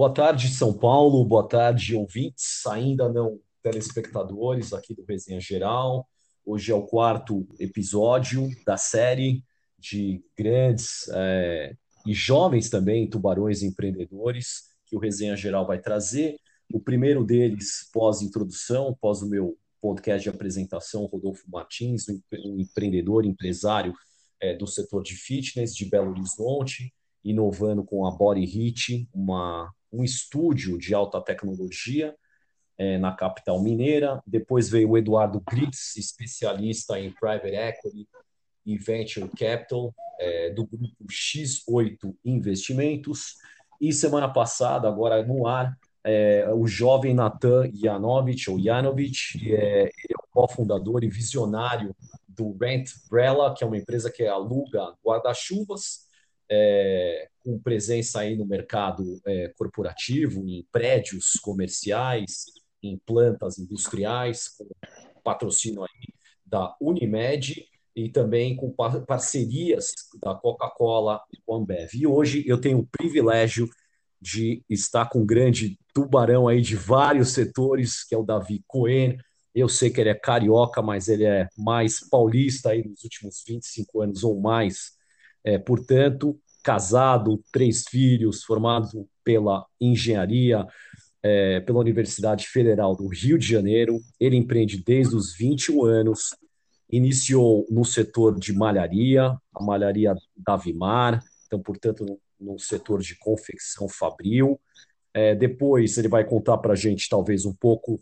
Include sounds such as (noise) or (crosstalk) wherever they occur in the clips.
Boa tarde, São Paulo. Boa tarde, ouvintes, ainda não telespectadores aqui do Resenha Geral. Hoje é o quarto episódio da série de grandes é, e jovens também tubarões empreendedores que o Resenha Geral vai trazer. O primeiro deles, pós-introdução, pós o meu podcast de apresentação, Rodolfo Martins, um empreendedor, empresário é, do setor de fitness de Belo Horizonte, inovando com a Body Hit, uma, um estúdio de alta tecnologia é, na capital mineira. Depois veio o Eduardo Gritz, especialista em Private Equity e Venture Capital, é, do grupo X8 Investimentos. E semana passada, agora no ar, é, o jovem Natan Janovic, ou Janovic, é, ele é o cofundador e visionário do Rent Brella, que é uma empresa que aluga guarda-chuvas, é, com presença aí no mercado é, corporativo, em prédios comerciais, em plantas industriais, com patrocínio aí da Unimed e também com parcerias da Coca-Cola e com a Ambev. E hoje eu tenho o privilégio de estar com um grande tubarão aí de vários setores, que é o Davi Cohen. Eu sei que ele é carioca, mas ele é mais paulista aí nos últimos 25 anos ou mais. É, portanto, casado, três filhos, formado pela engenharia, é, pela Universidade Federal do Rio de Janeiro. Ele empreende desde os 21 anos, iniciou no setor de malharia, a malharia Davimar, então, portanto, no, no setor de confecção fabril. É, depois ele vai contar para a gente, talvez, um pouco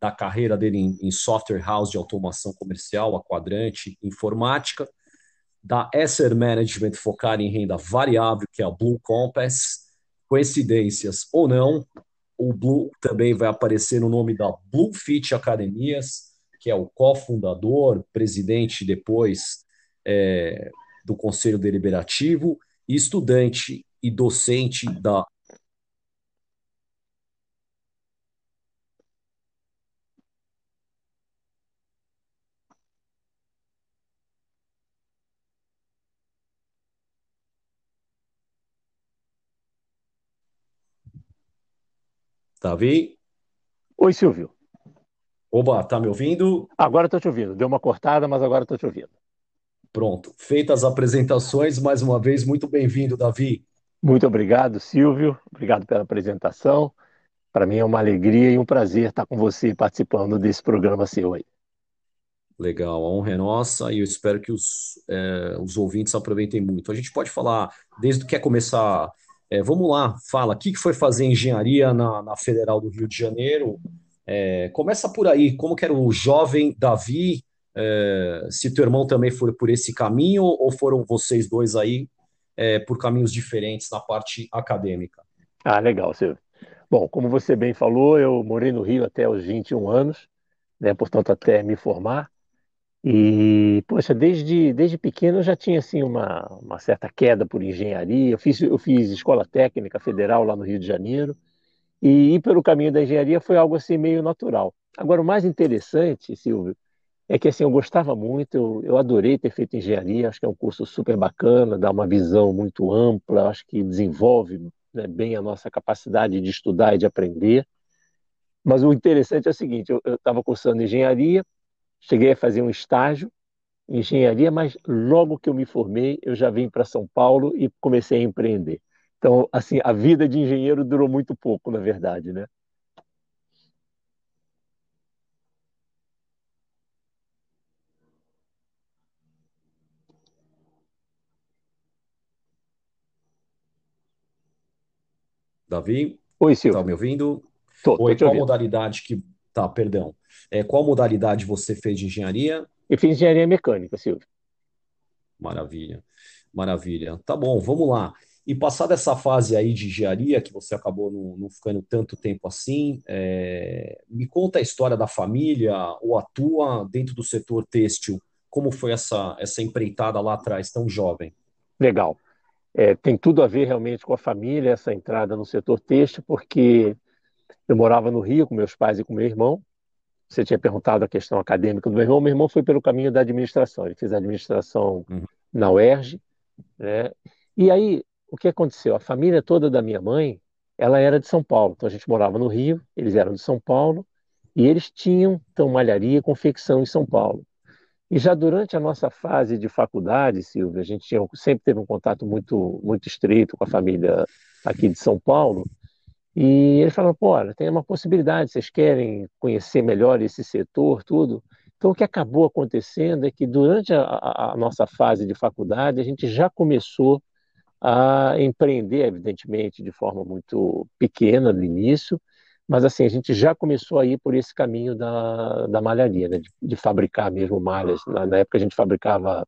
da carreira dele em, em, software house de automação comercial, a quadrante, informática, da Asset Management focada em renda variável, que é a Blue Compass. Coincidências ou não, o Blue também vai aparecer no nome da Bluefit Academias, que é o cofundador, presidente depois é, do Conselho Deliberativo, estudante e docente da Davi? Oi, Silvio. Oba, tá me ouvindo? Agora estou te ouvindo. Deu uma cortada, mas agora estou te ouvindo. Pronto. Feitas as apresentações, mais uma vez, muito bem-vindo, Davi. Muito obrigado, Silvio. Obrigado pela apresentação. Para mim é uma alegria e um prazer estar com você participando desse programa seu aí. Legal, a honra é nossa e eu espero que os, é, os ouvintes aproveitem muito. A gente pode falar, desde que quer começar é, vamos lá, fala, o que foi fazer engenharia na, na Federal do Rio de Janeiro? É, começa por aí, como que era o jovem Davi? É, se teu irmão também foi por esse caminho ou foram vocês dois aí é, por caminhos diferentes na parte acadêmica? Ah, legal, Silvio. Bom, como você bem falou, eu morei no Rio até os 21 anos, né, portanto até me formar. E, poxa, desde, desde pequeno eu já tinha assim, uma, uma certa queda por engenharia. Eu fiz, eu fiz escola técnica federal lá no Rio de Janeiro. E ir pelo caminho da engenharia foi algo assim meio natural. Agora, o mais interessante, Silvio, é que assim, eu gostava muito, eu, eu adorei ter feito engenharia. Acho que é um curso super bacana, dá uma visão muito ampla, acho que desenvolve né, bem a nossa capacidade de estudar e de aprender. Mas o interessante é o seguinte: eu estava cursando engenharia Cheguei a fazer um estágio em engenharia, mas logo que eu me formei, eu já vim para São Paulo e comecei a empreender. Então, assim, a vida de engenheiro durou muito pouco, na verdade, né? Davi? Oi, Silvio. Tá me ouvindo? Tô, Oi, tô qual modalidade que Tá, perdão. É, qual modalidade você fez de engenharia? Eu fiz engenharia mecânica, Silvio. Maravilha, maravilha. Tá bom, vamos lá. E passada essa fase aí de engenharia, que você acabou não, não ficando tanto tempo assim, é, me conta a história da família, ou atua dentro do setor têxtil. Como foi essa, essa empreitada lá atrás, tão jovem? Legal. É, tem tudo a ver realmente com a família, essa entrada no setor têxtil, porque eu morava no Rio com meus pais e com meu irmão. Você tinha perguntado a questão acadêmica do meu irmão. Meu irmão foi pelo caminho da administração. Ele fez administração uhum. na UERJ. Né? E aí, o que aconteceu? A família toda da minha mãe ela era de São Paulo. Então a gente morava no Rio, eles eram de São Paulo, e eles tinham então malharia e confecção em São Paulo. E já durante a nossa fase de faculdade, Silvia, a gente tinha, sempre teve um contato muito, muito estreito com a família aqui de São Paulo. E ele falou: pô, olha, tem uma possibilidade, vocês querem conhecer melhor esse setor, tudo. Então, o que acabou acontecendo é que durante a, a, nossa fase de faculdade, a gente já começou a empreender, evidentemente, de forma muito pequena no início, mas assim, a gente já começou a ir por esse caminho da, da malharia, né? de, de fabricar mesmo malhas. Na, na, época a gente fabricava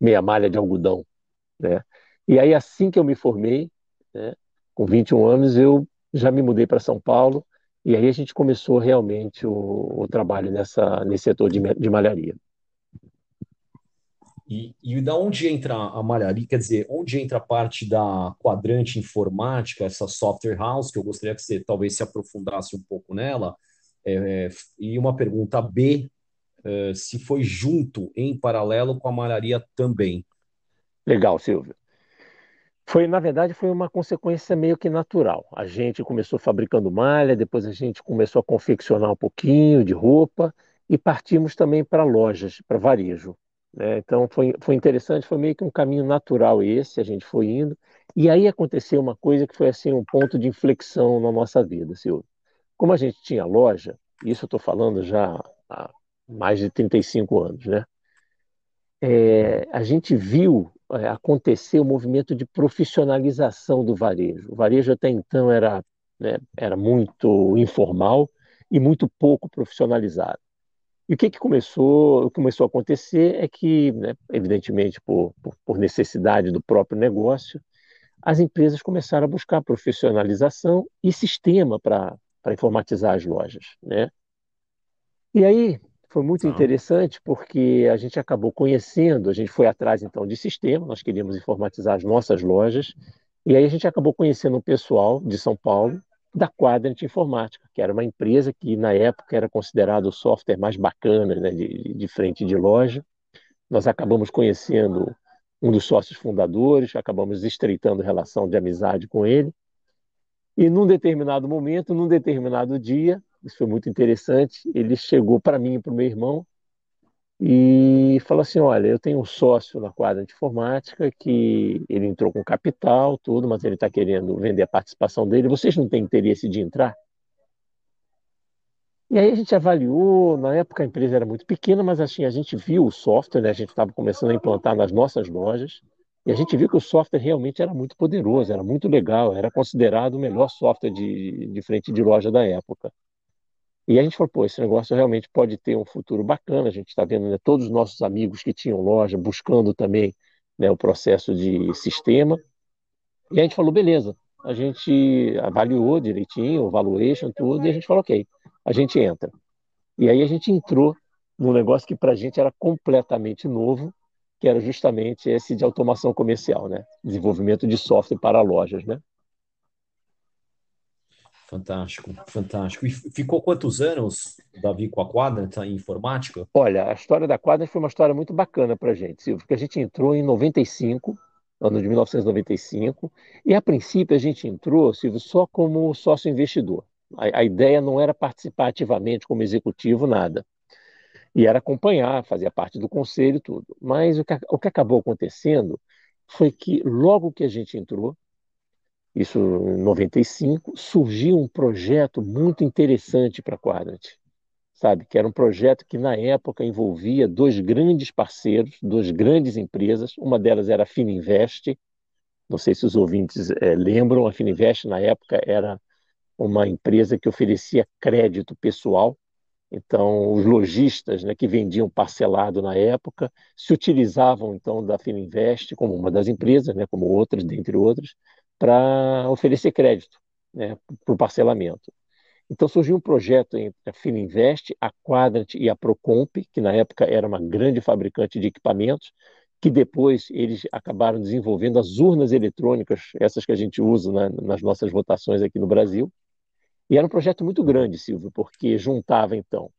meia malha de algodão. Né? E aí, assim que eu me formei, né, com 21 anos, eu já me mudei para São Paulo, e aí a gente começou realmente o, o trabalho nessa, nesse setor de, de malharia. E, e da onde entra a malharia? Quer dizer, onde entra a parte da quadrante informática, essa software house, que eu gostaria que você talvez se aprofundasse um pouco nela. É, e uma pergunta B, é, se foi junto, em paralelo com a malharia também. Legal, Silvio. Foi, na verdade, foi uma consequência meio que natural. A gente começou fabricando malha, depois a gente começou a confeccionar um pouquinho de roupa e partimos também para lojas, para varejo. Né? Então foi, foi interessante, foi meio que um caminho natural esse, a gente foi indo. E aí aconteceu uma coisa que foi assim um ponto de inflexão na nossa vida, Silvio. Como a gente tinha loja, isso eu estou falando já há mais de 35 anos, né? É, a gente viu é, acontecer o movimento de profissionalização do varejo. O varejo até então era, né, era muito informal e muito pouco profissionalizado. E o que, que começou, começou a acontecer é que, né, evidentemente por, por, por, necessidade do próprio negócio, as empresas começaram a buscar profissionalização e sistema para informatizar as lojas. Né? E aí foi muito interessante porque a gente acabou conhecendo, a gente foi atrás então de sistema, nós queríamos informatizar as nossas lojas, e aí a gente acabou conhecendo um pessoal de São Paulo da Quadrant Informática, que era uma empresa que na época era considerado o software mais bacana né, de, de frente de loja. Nós acabamos conhecendo um dos sócios fundadores, acabamos estreitando relação de amizade com ele. E num determinado momento, num determinado dia, isso foi muito interessante, ele chegou para mim e para o meu irmão e falou assim: Olha, eu tenho um sócio na quadra de informática que ele entrou com capital, tudo, mas ele está querendo vender a participação dele. Vocês não têm interesse de entrar? E aí a gente avaliou, na época a empresa era muito pequena, mas assim, a gente viu o software, né? a gente estava começando a implantar nas nossas lojas, e a gente viu que o software realmente era muito poderoso, era muito legal, era considerado o melhor software de, de frente de loja da época. E a gente falou, pô, esse negócio realmente pode ter um futuro bacana. A gente está vendo né, todos os nossos amigos que tinham loja buscando também né, o processo de sistema. E a gente falou, beleza. A gente avaliou direitinho, o valuation, tudo, e a gente falou, ok, a gente entra. E aí a gente entrou num negócio que para a gente era completamente novo, que era justamente esse de automação comercial, né? Desenvolvimento de software para lojas, né? Fantástico, fantástico. E ficou quantos anos, Davi, com a Quadrant em informática? Olha, a história da Quadrant foi uma história muito bacana para a gente, Silvio, porque a gente entrou em 95, ano de 1995, e a princípio a gente entrou, Silvio, só como sócio investidor. A, a ideia não era participar ativamente como executivo, nada. E era acompanhar, fazia parte do conselho e tudo. Mas o que, o que acabou acontecendo foi que logo que a gente entrou, isso em 95, surgiu um projeto muito interessante para a Quadrant, sabe? Que era um projeto que na época envolvia dois grandes parceiros, duas grandes empresas. Uma delas era a Fininvest. Não sei se os ouvintes é, lembram, a Fininvest na época era uma empresa que oferecia crédito pessoal. Então, os lojistas né, que vendiam parcelado na época se utilizavam então da Fininvest como uma das empresas, né, como outras, dentre outras, para oferecer crédito né, para o parcelamento. Então surgiu um projeto entre a Fininvest, a Quadrant e a Procomp, que na época era uma grande fabricante de equipamentos, que depois eles acabaram desenvolvendo as urnas eletrônicas, essas que a gente usa né, nas nossas votações aqui no Brasil. E era um projeto muito grande, Silvio, porque juntava então.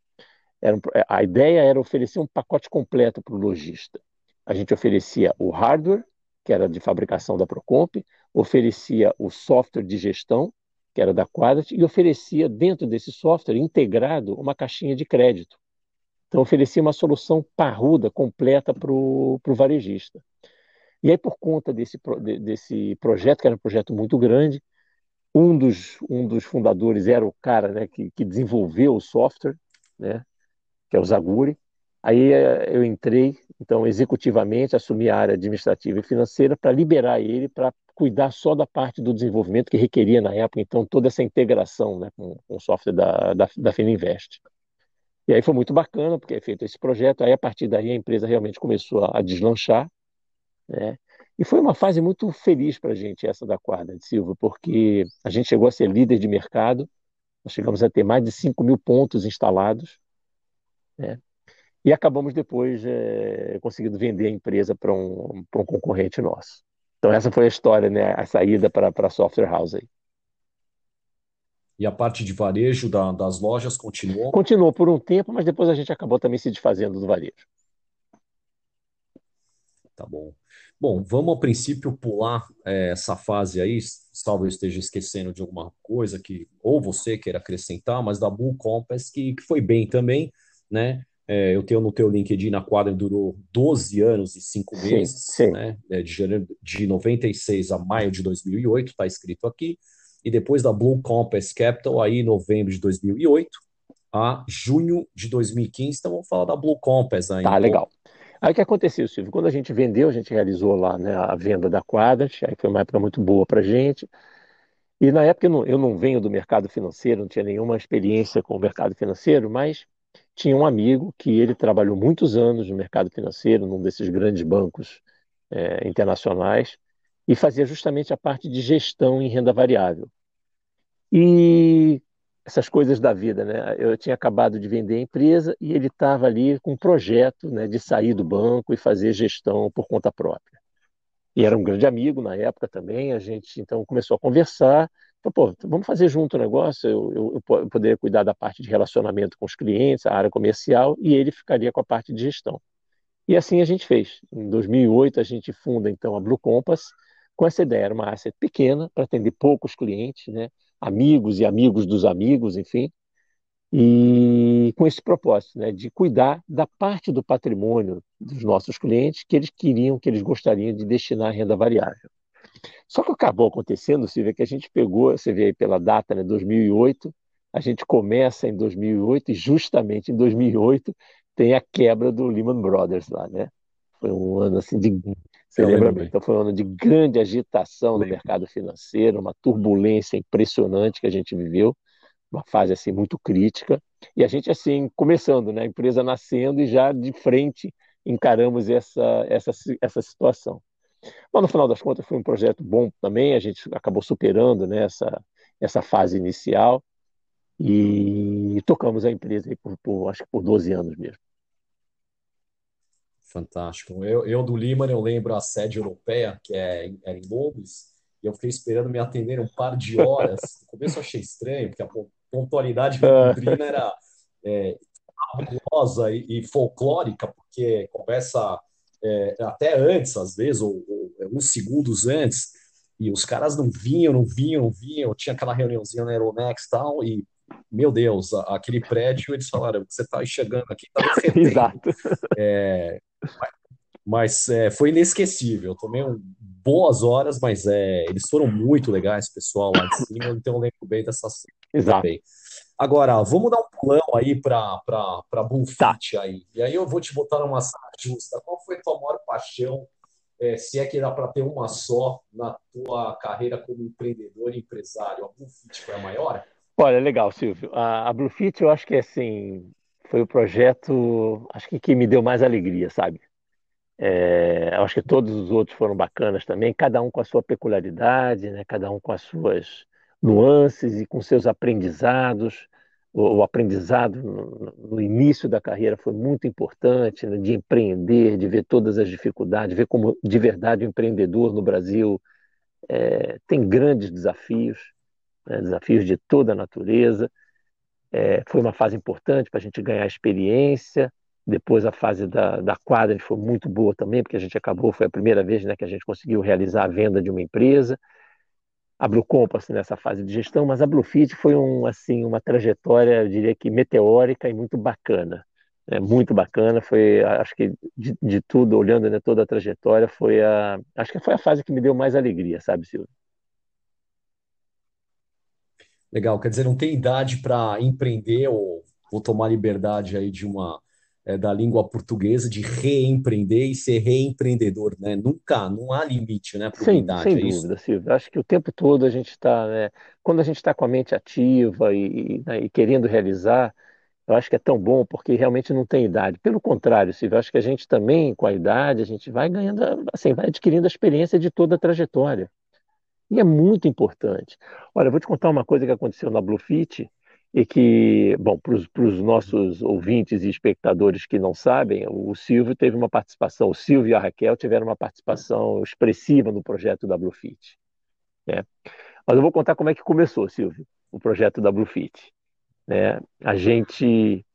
Um, a ideia era oferecer um pacote completo para o lojista. A gente oferecia o hardware, que era de fabricação da Procomp, oferecia o software de gestão, que era da Quadrat, e oferecia dentro desse software integrado uma caixinha de crédito. Então oferecia uma solução parruda, completa para o varejista. E aí, por conta desse, desse projeto, que era um projeto muito grande, um dos, um dos fundadores era o cara né, que, que desenvolveu o software, né, que é o Zaguri. Aí eh, eu entrei, então, executivamente, assumi a área administrativa e financeira para liberar ele para cuidar só da parte do desenvolvimento que requeria na época, então, toda essa integração né, com, com o software da, da, da Fininvest. E aí foi muito bacana, porque é feito esse projeto, aí a partir daí a empresa realmente começou a, a deslanchar, né? E foi uma fase muito feliz para a gente, essa da Quadra de Silva, porque a gente chegou a ser líder de mercado, nós chegamos a ter mais de 5 mil pontos instalados, né? E acabamos depois é, conseguindo vender a empresa para um, um concorrente nosso. Então essa foi a história, né? a saída para a Software House. Aí. E a parte de varejo da, das lojas continuou? Continuou por um tempo, mas depois a gente acabou também se desfazendo do varejo. Tá bom. Bom, vamos a princípio pular é, essa fase aí, salvo eu esteja esquecendo de alguma coisa que ou você queira acrescentar, mas da Bull Compass, que, que foi bem também, né? É, eu tenho no teu LinkedIn, na quadra, durou 12 anos e 5 meses, sim, sim. né? É, de janeiro de 96 a maio de 2008, está escrito aqui. E depois da Blue Compass Capital, aí novembro de 2008 a junho de 2015. Então vamos falar da Blue Compass aí. Tá, legal. Aí o que aconteceu, Silvio? Quando a gente vendeu, a gente realizou lá né, a venda da Quadrat, aí foi uma época muito boa para a gente. E na época eu não, eu não venho do mercado financeiro, não tinha nenhuma experiência com o mercado financeiro, mas tinha um amigo que ele trabalhou muitos anos no mercado financeiro, num desses grandes bancos é, internacionais, e fazia justamente a parte de gestão em renda variável. E essas coisas da vida, né? Eu tinha acabado de vender a empresa e ele estava ali com um projeto, né, de sair do banco e fazer gestão por conta própria. E era um grande amigo na época também. A gente então começou a conversar. Falou, pô, vamos fazer junto o negócio. Eu, eu, eu poderia cuidar da parte de relacionamento com os clientes, a área comercial, e ele ficaria com a parte de gestão. E assim a gente fez. Em 2008 a gente funda então a Blue Compass com essa ideia. Era uma asset pequena para atender poucos clientes, né? amigos e amigos dos amigos, enfim, e com esse propósito, né, de cuidar da parte do patrimônio dos nossos clientes que eles queriam, que eles gostariam de destinar à renda variável. Só que acabou acontecendo, Silvia, que a gente pegou, você vê aí pela data, né, 2008, a gente começa em 2008 e justamente em 2008 tem a quebra do Lehman Brothers lá, né? Foi um ano assim de você lembra bem? Então foi um ano de grande agitação no mercado financeiro, uma turbulência impressionante que a gente viveu, uma fase assim muito crítica. E a gente assim começando, né, a empresa nascendo e já de frente encaramos essa essa essa situação. Mas no final das contas foi um projeto bom também, a gente acabou superando né, essa, essa fase inicial e tocamos a empresa por, por, acho que por 12 anos mesmo. Fantástico. Eu, eu do Lima, eu lembro a sede europeia, que é, era em Londres, e eu fiquei esperando me atender um par de horas. No começo eu achei estranho, porque a pontualidade da Londrina era é, fabulosa e, e, folclórica, porque começa é, até antes, às vezes, ou, ou, é, uns segundos antes, e os caras não vinham, não vinham, não vinham. Tinha aquela reuniãozinha na Aeronex e tal, e meu Deus, aquele prédio, eles falaram, você está chegando aqui, (laughs) está Exato. É, mas é, foi inesquecível. Tomei um, boas horas, mas é, eles foram muito legais, pessoal, lá de cima, então eu lembro bem dessa cena. Exato. Também. Agora, vamos dar um pulão aí para Bullfit tá. aí. E aí eu vou te botar numa sala justa. Qual foi a tua maior paixão, é, se é que dá para ter uma só, na tua carreira como empreendedor e empresário? A Bullfit foi a maior? Olha, legal, Silvio. A, a Bluefit, eu acho que assim, foi o projeto, acho que que me deu mais alegria, sabe? É, eu acho que todos os outros foram bacanas também, cada um com a sua peculiaridade, né? cada um com as suas nuances e com seus aprendizados. O, aprendizado no, no, início da carreira foi muito importante, né? de empreender, de ver todas as dificuldades, ver como de verdade o empreendedor no Brasil é, tem grandes desafios, né? desafios de toda a natureza. É, foi uma fase importante para a gente ganhar experiência. Depois a fase da, da quadra foi muito boa também, porque a gente acabou, foi a primeira vez né, que a gente conseguiu realizar a venda de uma empresa. A Blue Compass nessa fase de gestão, mas a Bluefit foi um, assim, uma trajetória, eu diria que meteórica e muito bacana. Né? Muito bacana, foi, acho que de, de tudo, olhando né, toda a trajetória, foi a, acho que foi a fase que me deu mais alegria, sabe, Silvio? Legal, quer dizer, não tem idade para empreender ou vou tomar liberdade aí de uma é, da língua portuguesa de reempreender e ser reempreendedor, né? Nunca, não há limite, né, para Sem, idade, sem é dúvida, Silvio. Acho que o tempo todo a gente está, né, quando a gente está com a mente ativa e, né, e querendo realizar, eu acho que é tão bom porque realmente não tem idade. Pelo contrário, Silvio, acho que a gente também, com a idade, a gente vai ganhando, assim, vai adquirindo a experiência de toda a trajetória. E é muito importante. Olha, eu vou te contar uma coisa que aconteceu na Bluefit e que, bom, para os nossos ouvintes e espectadores que não sabem, o Silvio teve uma participação, o Silvio e a Raquel tiveram uma participação expressiva no projeto da Bluefit. Né? Mas eu vou contar como é que começou, Silvio, o projeto da Bluefit. Né? A gente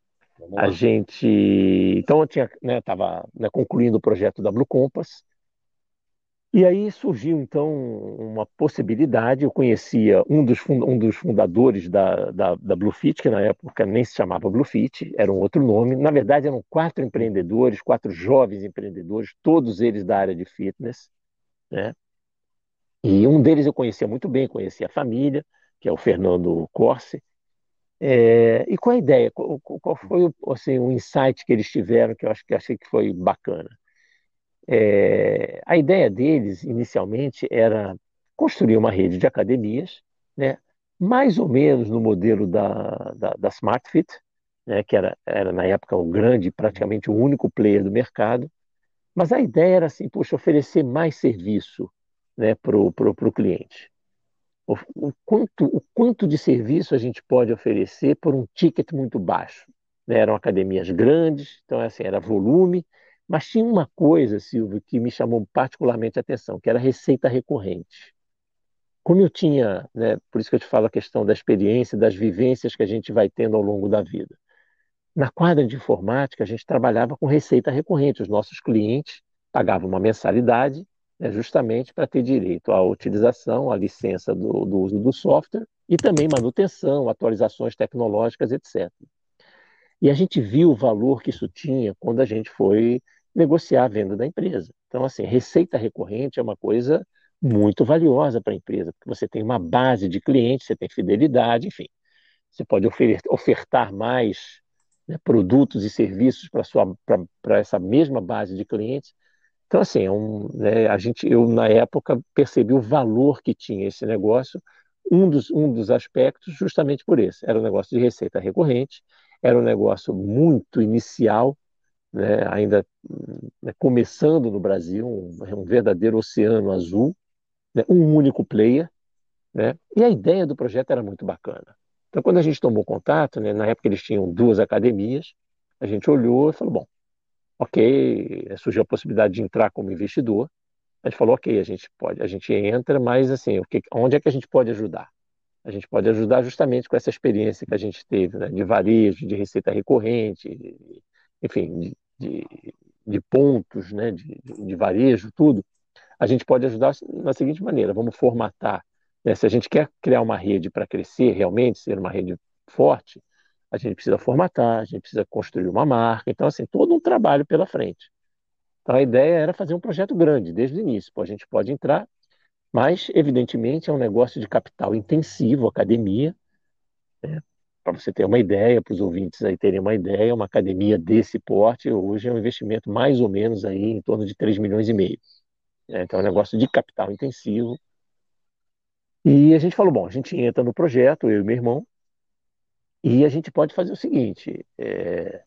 a gente então eu tinha estava né, né, concluindo o projeto da Blue Compass e aí surgiu, então, uma possibilidade. Eu conhecia um dos, um dos fundadores da, da, da Bluefit, que na época nem se chamava Bluefit, era um outro nome. Na verdade, eram quatro empreendedores, quatro jovens empreendedores, todos eles da área de fitness. Né? E um deles eu conhecia muito bem, conhecia a família, que é o Fernando Corse. É, e qual a ideia? Qual, qual foi assim, o insight que eles tiveram que eu acho que achei que foi bacana? É, a ideia deles, inicialmente, era construir uma rede de academias, né, mais ou menos no modelo da, da, da SmartFit, né, que era, era, na época, o grande, praticamente o único player do mercado. Mas a ideia era assim, poxa, oferecer mais serviço né, para o cliente. O, o, quanto, o quanto de serviço a gente pode oferecer por um ticket muito baixo. Né? Eram academias grandes, então assim, era volume, mas tinha uma coisa, Silvio, que me chamou particularmente a atenção, que era a receita recorrente. Como eu tinha, né, por isso que eu te falo a questão da experiência, das vivências que a gente vai tendo ao longo da vida. Na quadra de informática, a gente trabalhava com receita recorrente. Os nossos clientes pagavam uma mensalidade, né, justamente para ter direito à utilização, à licença do, do uso do software e também manutenção, atualizações tecnológicas, etc. E a gente viu o valor que isso tinha quando a gente foi negociar a venda da empresa. Então, assim, receita recorrente é uma coisa muito valiosa para a empresa, porque você tem uma base de clientes, você tem fidelidade, enfim. Você pode ofertar mais né, produtos e serviços para essa mesma base de clientes. Então, assim, é um, né, a gente, eu, na época, percebi o valor que tinha esse negócio. Um dos, um dos aspectos, justamente por esse, era um negócio de receita recorrente, era um negócio muito inicial, né, ainda né, começando no Brasil, um, um, verdadeiro oceano azul, né, um único player, né, e a ideia do projeto era muito bacana. Então, quando a gente tomou contato, né, na época eles tinham duas academias, a gente olhou e falou, bom, ok, surgiu a possibilidade de entrar como investidor, a gente falou, ok, a gente pode, a gente entra, mas assim, o que, onde é que a gente pode ajudar? A gente pode ajudar justamente com essa experiência que a gente teve, né, de varejo, de receita recorrente, enfim, de, de, de pontos né, de, de, varejo, tudo, a gente pode ajudar na seguinte maneira: vamos formatar. Né? Se a gente quer criar uma rede para crescer realmente, ser uma rede forte, a gente precisa formatar, a gente precisa construir uma marca. Então, assim, todo um trabalho pela frente. Então, a ideia era fazer um projeto grande desde o início. A gente pode entrar, mas, evidentemente, é um negócio de capital intensivo, academia. Né? Para você ter uma ideia, para os ouvintes aí terem uma ideia, uma academia desse porte hoje é um investimento mais ou menos aí em torno de 3 milhões e meio. É, então é um negócio de capital intensivo. E a gente falou, bom, a gente entra no projeto, eu e meu irmão, e a gente pode fazer o seguinte, é,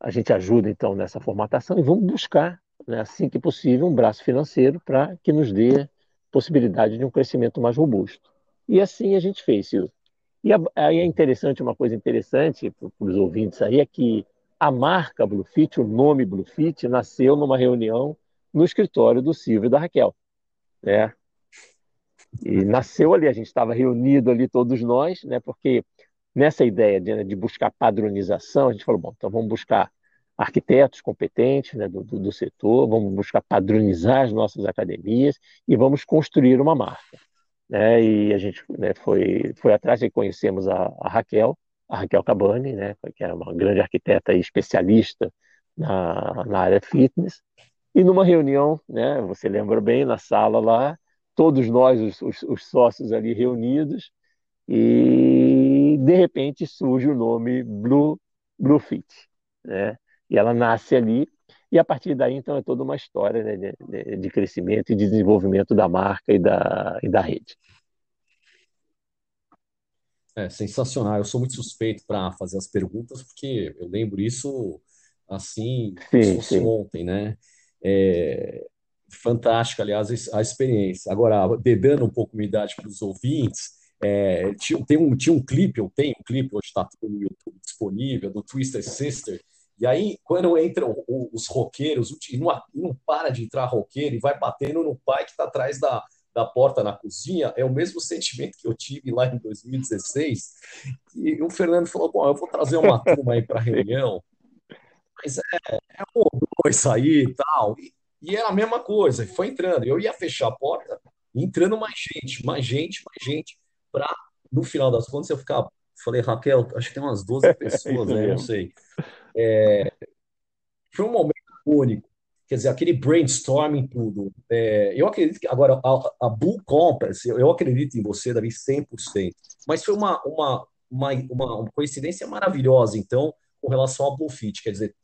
a gente ajuda então nessa formatação e vamos buscar, né, assim que possível, um braço financeiro para que nos dê possibilidade de um crescimento mais robusto. E assim a gente fez, Silvio. E aí é interessante, uma coisa interessante para os ouvintes aí, é que a marca Bluefit, o nome Bluefit, nasceu numa reunião no escritório do Silvio e da Raquel. Né? E nasceu ali, a gente estava reunido ali todos nós, né? porque nessa ideia de, né, de, buscar padronização, a gente falou, bom, então vamos buscar arquitetos competentes né, do, do, do setor, vamos buscar padronizar as nossas academias e vamos construir uma marca. Né? E a gente né, foi, foi atrás e conhecemos a, a, Raquel, a Raquel Cabani, né? Que era uma grande arquiteta e especialista na, na área fitness. E numa reunião, né? Você lembra bem, na sala lá, todos nós, os, os, os sócios ali reunidos, e de repente surge o nome Blue, Blue Fit, né? E ela nasce ali e a partir daí, então, é toda uma história né, de, de, crescimento e de desenvolvimento da marca e da, e da rede. É sensacional. Eu sou muito suspeito para fazer as perguntas, porque eu lembro isso assim, fosse sim. ontem, né? É, fantástica, aliás, a experiência. Agora, bebendo um pouco minha idade para os ouvintes, é, tinha, tem um, tinha um clipe, eu tenho um clipe, hoje está no YouTube disponível, do Twister Sister, e aí, quando entram os roqueiros, e não, não para de entrar roqueiro e vai batendo no pai que está atrás da, da porta na cozinha, é o mesmo sentimento que eu tive lá em 2016. E o Fernando falou: Bom, eu vou trazer uma turma aí para a (laughs) reunião, mas é, é um ou dois aí e tal. E, e era a mesma coisa, e foi entrando. Eu ia fechar a porta, entrando mais gente, mais gente, mais gente, para no final das contas eu ficar. Falei, Raquel, acho que tem umas 12 (laughs) pessoas, né? Não sei. É, foi um momento único. Quer dizer, aquele brainstorming tudo. É, eu acredito que, agora, a, a Blue Compass, eu, eu, acredito em você, Davi, 100%. Mas foi uma, uma, uma, uma, coincidência maravilhosa, então, com relação à Blue Fit. Quer dizer,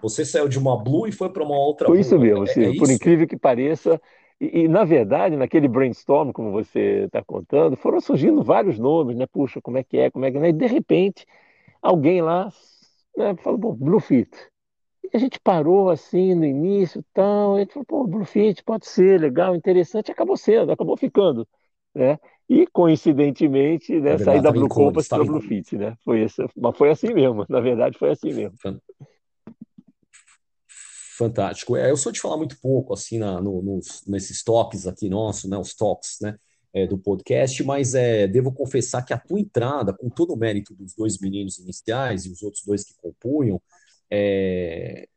você saiu de uma Blue e foi para uma outra Foi isso mesmo, é, é por isso? incrível que pareça. E, e, na verdade, naquele brainstorm, como você está contando, foram surgindo vários nomes, né? Puxa, como é que é, como é que é. E de repente, alguém lá né? Falou, pô, Bluefit. E a gente parou assim no início tal, a gente falou, pô, Bluefit pode ser legal, interessante, acabou sendo, acabou ficando, né? E coincidentemente, né, sair da Blue Compass para Bluefit, né? Foi isso, mas foi assim mesmo, na verdade foi assim mesmo. Fantástico. É, eu sou de falar muito pouco assim na, no, nos, nesses toques aqui nossos, né? Os toques, né? É, do podcast, mas é, devo confessar que a tua entrada, com todo o mérito dos dois meninos iniciais e os outros dois que compunham, é,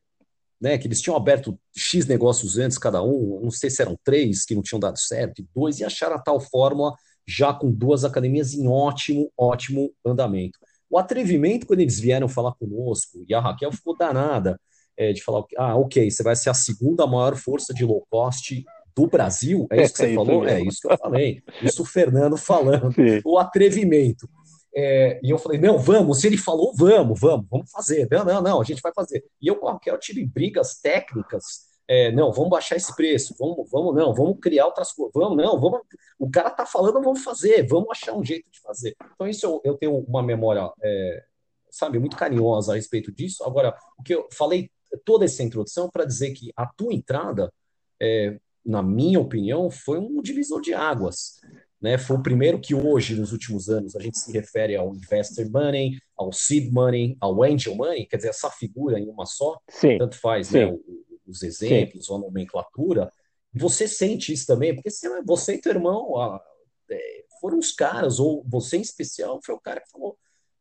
né, que eles tinham aberto X negócios antes cada um, não sei se eram três que não tinham dado certo, e dois, e acharam a tal fórmula já com duas academias em ótimo, ótimo andamento. O atrevimento, quando eles vieram falar conosco, e a Raquel ficou danada é, de falar, ah, ok, você vai ser a segunda maior força de low cost do Brasil? É isso que você é falou? É isso que eu falei. Isso o Fernando falando. (laughs) Sim. O atrevimento. É, e eu falei, não, vamos, se ele falou, vamos, vamos, vamos fazer. Não, não, não, a gente vai fazer. E eu a Raquel tive brigas técnicas. É, não, vamos baixar esse preço, vamos, vamos, não, vamos criar outras coisas, vamos, não, vamos. O cara tá falando, vamos fazer, vamos achar um jeito de fazer. Então, isso eu, eu tenho uma memória, é, sabe, muito carinhosa a respeito disso. Agora, o que eu falei toda essa introdução para dizer que a tua entrada é, na minha opinião, foi um divisor de águas. Né? Foi o primeiro que hoje, nos últimos anos, a gente se refere ao investor money, ao seed money, ao angel money, quer dizer, essa figura em uma só, sim, tanto faz né, sim. Né, os exemplos, sim. a nomenclatura. Você sente isso também, porque você e teu irmão é, foram os caras, ou você em especial foi o cara que falou: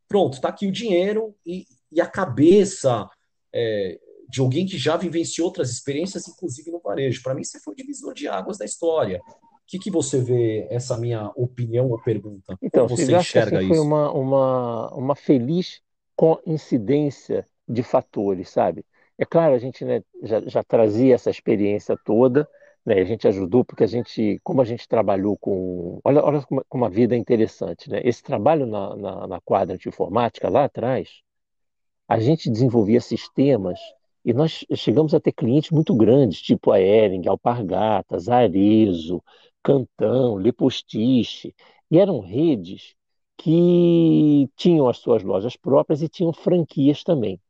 pronto, tá aqui o dinheiro e, e a cabeça. É, de alguém que já vivenciou outras experiências, inclusive no varejo. Para mim, você foi o divisor de águas da história. O que, que você vê essa minha opinião ou pergunta? Então, Como você enxerga assim, isso? Foi uma, uma, uma feliz coincidência de fatores, sabe? É claro, a gente né, já, já trazia essa experiência toda, né, a gente ajudou porque a gente, como a gente trabalhou com, olha, olha como, como a vida é interessante, né? Esse trabalho na, na, na quadra de informática lá atrás, a gente desenvolvia sistemas e nós chegamos a ter clientes muito grandes, tipo a Ering, Alpargatas, Arezo, Cantão, Lepostiche, e eram redes que tinham as suas lojas próprias e tinham franquias também.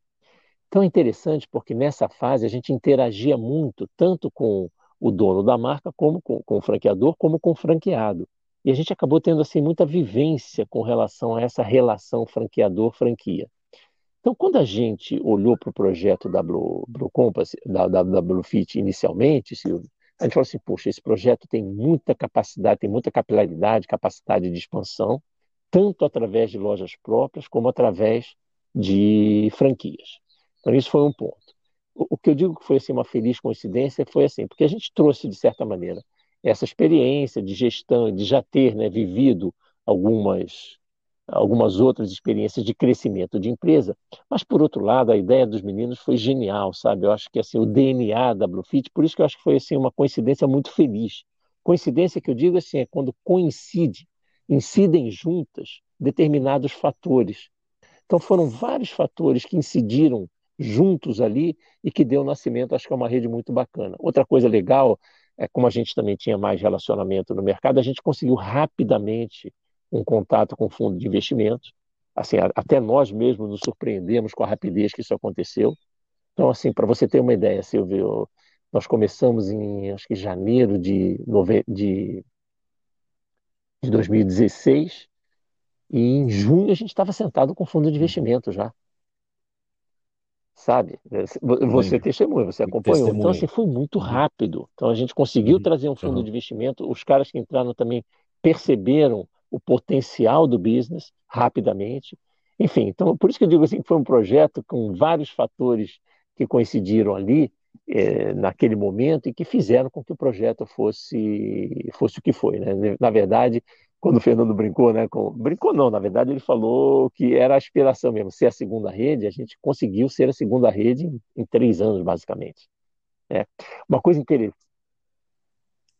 Então é interessante porque nessa fase a gente interagia muito, tanto com o dono da marca, como com, com o franqueador, como com o franqueado. E a gente acabou tendo assim muita vivência com relação a essa relação franqueador-franquia. Então, quando a gente olhou para o projeto da Blue, Blue Compass, da, da, da inicialmente, Silvio, a gente falou assim, poxa, esse projeto tem muita capacidade, tem muita capilaridade, capacidade de expansão, tanto através de lojas próprias como através de franquias. Então, isso foi um ponto. O, o que eu digo que foi assim, uma feliz coincidência foi assim, porque a gente trouxe, de certa maneira, essa experiência de gestão, de já ter né, vivido algumas algumas outras experiências de crescimento de empresa, mas por outro lado a ideia dos meninos foi genial, sabe? Eu acho que assim o DNA da Bluefit, por isso que eu acho que foi assim uma coincidência muito feliz. Coincidência que eu digo assim é quando coincide, incidem juntas determinados fatores. Então foram vários fatores que incidiram juntos ali e que deu nascimento, acho que é uma rede muito bacana. Outra coisa legal é como a gente também tinha mais relacionamento no mercado, a gente conseguiu rapidamente um contato com o fundo de investimentos. Assim, até nós mesmos nos surpreendemos com a rapidez que isso aconteceu. Então, assim, para você ter uma ideia, Silvio, nós começamos em, acho que janeiro de, de, de 2016 e em junho a gente estava sentado com o fundo de investimento já sabe? Você testemunha, você acompanhou. Então, assim, foi muito rápido. Então, a gente conseguiu uhum. trazer um fundo uhum. de investimento. Os caras que entraram também perceberam o potencial do business rapidamente. Enfim, então, por isso que eu digo assim, que foi um projeto com vários fatores que coincidiram ali, é, naquele momento, e que fizeram com que o projeto fosse, fosse o que foi. Né? Na verdade, quando o Fernando brincou, né? Com... Brincou não, na verdade ele falou que era a aspiração mesmo, ser a segunda rede, a gente conseguiu ser a segunda rede em, em três anos, basicamente. É. Uma coisa.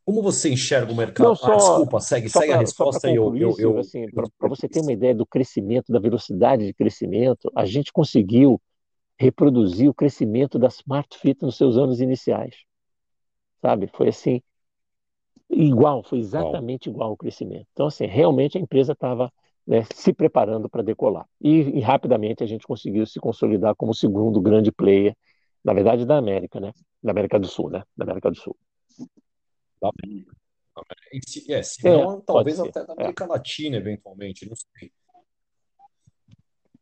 Como você enxerga o mercado? Não, só, ah, desculpa, segue, segue pra, a resposta e eu, eu, eu... Assim, Para você ter uma ideia do crescimento, da velocidade de crescimento, a gente conseguiu reproduzir o crescimento da Smart Fit nos seus anos iniciais. Sabe? Foi assim, Igual, foi exatamente igual, igual o crescimento. Então, assim, realmente a empresa estava né, se preparando para decolar. E, e, rapidamente a gente conseguiu se consolidar como o segundo grande player, na verdade, da América, né? Da América do Sul, né? Da América do Sul. Da América. É, se não, é, talvez até da América é. Latina, eventualmente, não sei.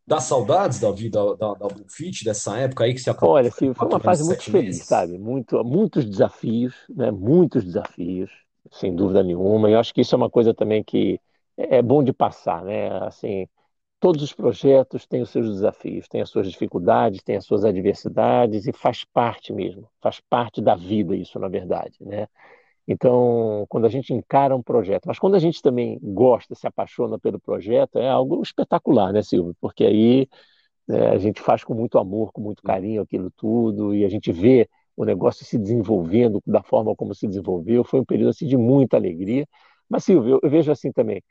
Dá saudades da vida da, da Bluefit, dessa época aí que você acabou Olha, foi uma fase muito feliz, meses. sabe? Muito, muitos desafios, né? Muitos desafios sem dúvida nenhuma. E eu acho que isso é uma coisa também que é, é bom de passar, né? Assim, todos os projetos têm os seus desafios, têm as suas dificuldades, têm as suas adversidades e faz parte mesmo, faz parte da vida isso, na verdade, né? Então, quando a gente encara um projeto, mas quando a gente também gosta, se apaixona pelo projeto, é algo espetacular, né, Silvio? Porque aí né, a gente faz com muito amor, com muito carinho aquilo tudo, e a gente vê o negócio se desenvolvendo da forma como se desenvolveu. Foi um período assim, de muita alegria. Mas, Silvio, eu, eu vejo assim também,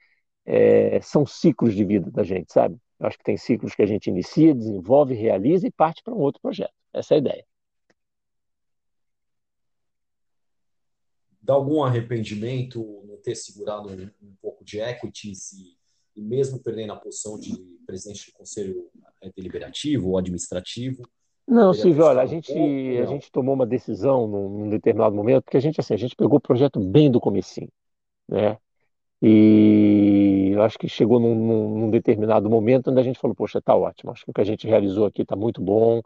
é, são ciclos de vida da gente, sabe? Eu acho que tem ciclos que a gente inicia, desenvolve, realiza e parte para um outro projeto. Essa é a ideia. Dá algum arrependimento não ter segurado um, um pouco de equities e, e mesmo perdendo a posição de presidente do conselho é, deliberativo ou administrativo? Não, Silvio, olha, a gente, a gente tomou uma decisão num, num, determinado momento, porque a gente, assim, a gente pegou o projeto bem do comecinho, né? E eu acho que chegou num, num, determinado momento onde a gente falou, poxa, tá ótimo, acho que o que a gente realizou aqui está muito bom,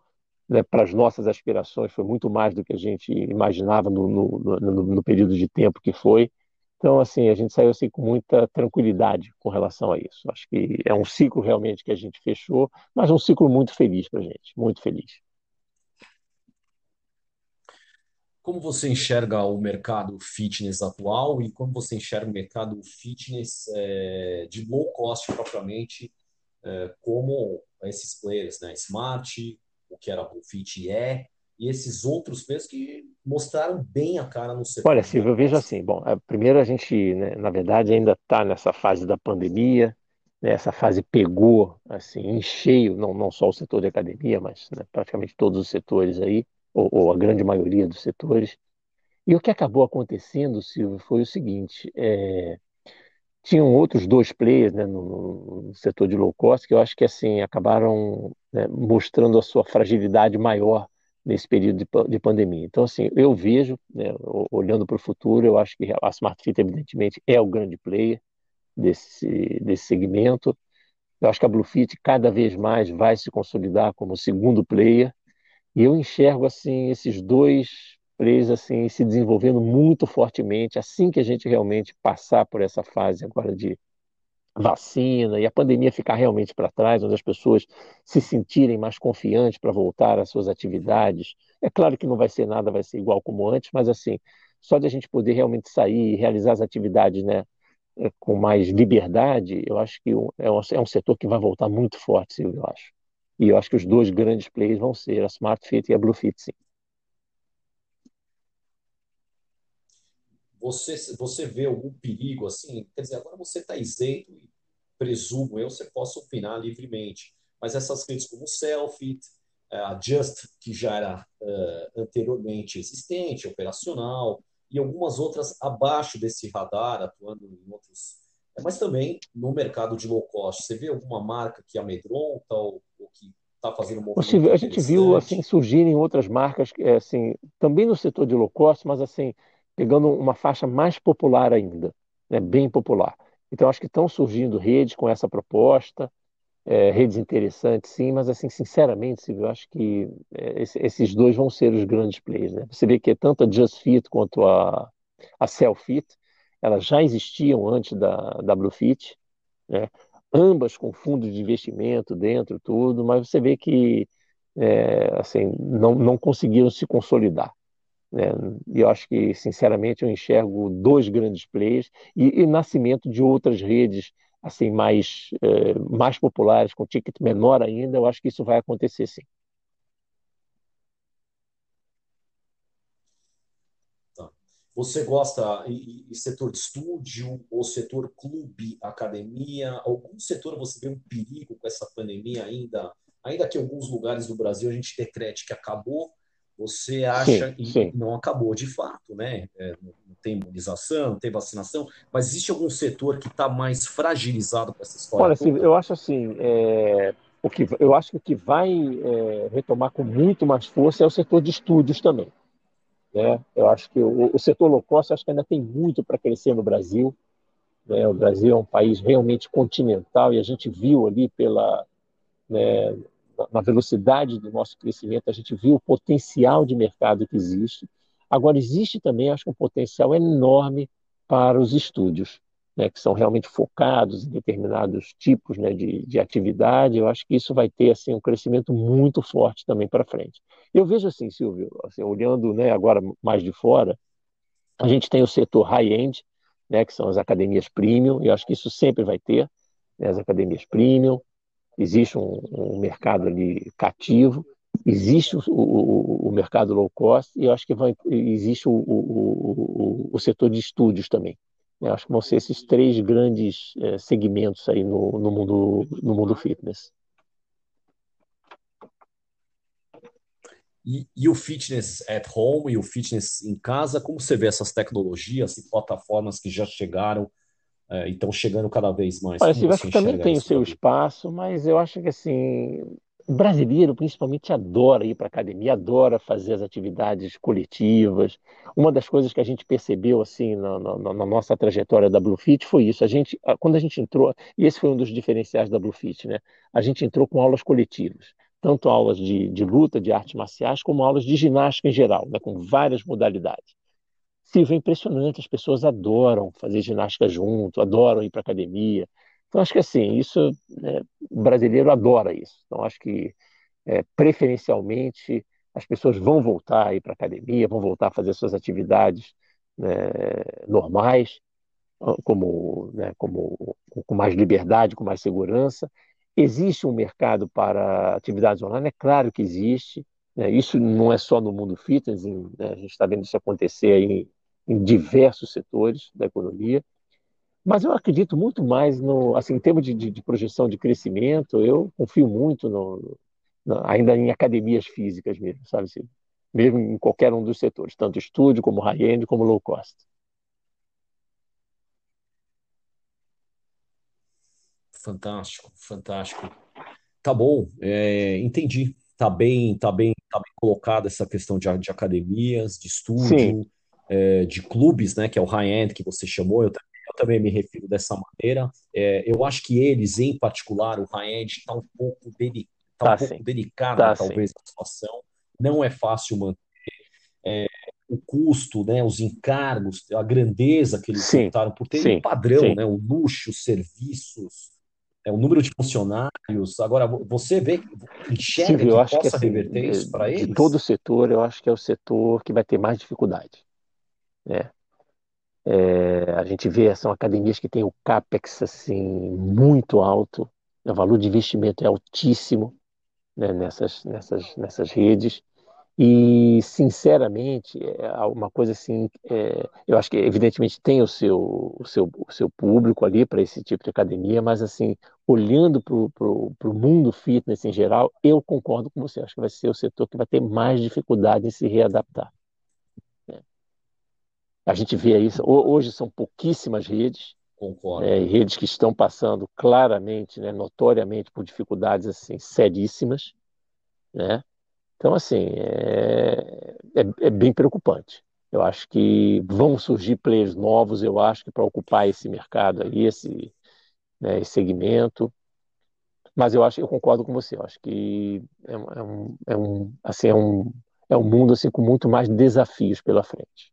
né? Para as nossas aspirações foi muito mais do que a gente imaginava no, no, no, no período de tempo que foi. Então, assim, a gente saiu assim com muita tranquilidade com relação a isso. Acho que é um ciclo realmente que a gente fechou, mas um ciclo muito feliz para a gente, muito feliz. Como você enxerga o mercado fitness atual e como você enxerga o mercado fitness é, de low cost propriamente, é, como esses players, né? Smart, o que era o Fit é, e esses outros players que mostraram bem a cara no setor. Olha, Silvio, eu vejo assim, bom, é, primeiro a gente, né, na verdade, ainda está nessa fase da pandemia, né, essa fase pegou assim em cheio, não, não só o setor de academia, mas né, praticamente todos os setores aí ou, ou, a grande maioria dos setores. E o que acabou acontecendo, Silvio, foi o seguinte: é, tinham outros dois players né, no, no, setor de low cost que eu acho que assim acabaram né, mostrando a sua fragilidade maior nesse período de, de pandemia. Então, assim, eu vejo, né, olhando para o futuro, eu acho que a Smart Fit, evidentemente, é o grande player desse, desse segmento. Eu acho que a Bluefit cada vez mais vai se consolidar como segundo player. E eu enxergo assim esses dois players assim se desenvolvendo muito fortemente assim que a gente realmente passar por essa fase agora de vacina e a pandemia ficar realmente para trás, onde as pessoas se sentirem mais confiantes para voltar às suas atividades. É claro que não vai ser nada, vai ser igual como antes, mas assim, só de a gente poder realmente sair e realizar as atividades, né, é, com mais liberdade, eu acho que é é um setor que vai voltar muito forte, Silvio, eu acho. E eu acho que os dois grandes players vão ser a Smart Fit e a Blue Fit, sim. Você, você vê algum perigo assim? Quer dizer, agora você está isento e presumo eu, você possa opinar livremente. Mas essas redes como o Selfie, é, a Just, que já era uh, anteriormente existente, operacional, e algumas outras abaixo desse radar, atuando em outros. É, mas também no mercado de low cost. Você vê alguma marca que amedronta ou, ou que está fazendo um movimento A gente viu assim surgirem outras marcas, assim, também no setor de low cost, mas assim pegando uma faixa mais popular ainda, né, bem popular. Então, acho que estão surgindo redes com essa proposta, é, redes interessantes, sim, mas, assim, sinceramente, eu acho que é, esses dois vão ser os grandes players. Né? Você vê que tanto a Just Fit quanto a, a Selfit, elas já existiam antes da, da Bluefit, né? ambas com fundos de investimento dentro, tudo, mas você vê que é, assim, não, não conseguiram se consolidar. Né? E eu acho que, sinceramente, eu enxergo dois grandes players e, e nascimento de outras redes assim mais, eh, mais populares, com ticket menor ainda, eu acho que isso vai acontecer sim. Tá. Você gosta e, setor de estúdio ou setor clube, academia? Algum setor você vê um perigo com essa pandemia ainda? Ainda que em alguns lugares do Brasil a gente decrete que acabou, você acha sim, sim. que não acabou de fato, né? É, não tem imunização, não tem vacinação, mas existe algum setor que está mais fragilizado com essa história? Olha, Silvio, eu acho assim, é, o que, eu acho que o que vai é, retomar com muito mais força é o setor de estúdios também. Né? Eu acho que o, o setor low cost acho que ainda tem muito para crescer no Brasil. Né? O Brasil é um país realmente continental e a gente viu ali pela né, na velocidade do nosso crescimento, a gente viu o potencial de mercado que existe. Agora, existe também, acho que um potencial enorme para os estúdios, né, que são realmente focados em determinados tipos né, de, de atividade. Eu acho que isso vai ter assim, um crescimento muito forte também para frente. Eu vejo assim, Silvio, assim, olhando né, agora mais de fora, a gente tem o setor high-end, né, que são as academias premium, e eu acho que isso sempre vai ter, né, as academias premium, existe um, um mercado ali cativo, existe o, o, o, mercado low cost e eu acho que vai, existe o, o, setor de estúdios também. Eu acho que vão ser esses três grandes é, segmentos aí no, no, mundo, no mundo fitness. E, e, o fitness at home e o fitness em casa, como você vê essas tecnologias e plataformas que já chegaram é, e estão chegando cada vez mais. Olha, que também tem o seu espaço, mas eu acho que assim, o brasileiro principalmente adora ir para academia, adora fazer as atividades coletivas. Uma das coisas que a gente percebeu assim na, na, na nossa trajetória da Bluefit foi isso. A gente, quando a gente entrou, e esse foi um dos diferenciais da Bluefit, né? A gente entrou com aulas coletivas tanto aulas de, de luta, de artes marciais, como aulas de ginástica em geral, né, com várias modalidades. Silvio, é impressionante, as pessoas adoram fazer ginástica junto, adoram ir para academia. Então, acho que assim, isso, né, o brasileiro adora isso. Então, acho que, é, preferencialmente, as pessoas vão voltar a ir para academia, vão voltar a fazer suas atividades né, normais, como, né, como, com mais liberdade, com mais segurança. Existe um mercado para atividades online? É claro que existe. Né? Isso não é só no mundo fitness, né? a gente está vendo isso acontecer aí em diversos setores da economia. Mas eu acredito muito mais no, assim, em termos de, de, de projeção de crescimento, eu confio muito no, no, ainda em academias físicas mesmo, sabe? Mesmo em qualquer um dos setores, tanto estúdio como high-end como low cost. Fantástico, fantástico. Tá bom, é, entendi. Tá bem, tá bem, tá bem colocada essa questão de, de academias, de estúdio. Sim é, de clubes, né, que é o high-end que você chamou, eu, eu, também me refiro dessa maneira. É, eu acho que eles, em particular, o high-end está um pouco, deli tá tá, um pouco delicado, tá, talvez, sim. a situação. Não é fácil manter. É, o custo, né, os encargos, a grandeza que eles optaram por ter um padrão, sim. né, o luxo, os serviços, é, o número de funcionários. Agora, você vê, enxerga Sim, eu que acho possa que, assim, reverter isso para eles? De todo o setor, eu acho que é o setor que vai ter mais dificuldade né? É, a gente vê, são academias que têm o CAPEX assim, muito alto, o valor de investimento é altíssimo né? nessas, nessas, nessas redes. E, sinceramente, é uma coisa assim, é, eu acho que evidentemente tem o seu, o seu, o seu público ali para esse tipo de academia, mas assim, olhando para o mundo fitness em geral, eu concordo com você, acho que vai ser o setor que vai ter mais dificuldade em se readaptar. A gente vê isso, hoje são pouquíssimas redes, Concordo. É, redes que estão passando claramente, né, notoriamente por dificuldades assim seríssimas, né? Então, assim, é, é, é, bem preocupante. Eu acho que vão surgir players novos, eu acho que para ocupar esse mercado aí, esse, né, esse segmento. Mas eu acho, eu concordo com você. Eu acho que é, é, um, é um, assim, é um, é um mundo assim com muito mais desafios pela frente.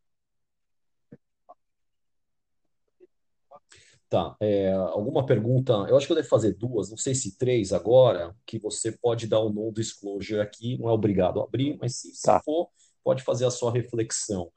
Tá. É, alguma pergunta? Eu acho que eu devo fazer duas, não sei se três agora, que você pode dar um no disclosure aqui, não é obrigado a abrir, mas se, se Tá. for, pode fazer a sua reflexão.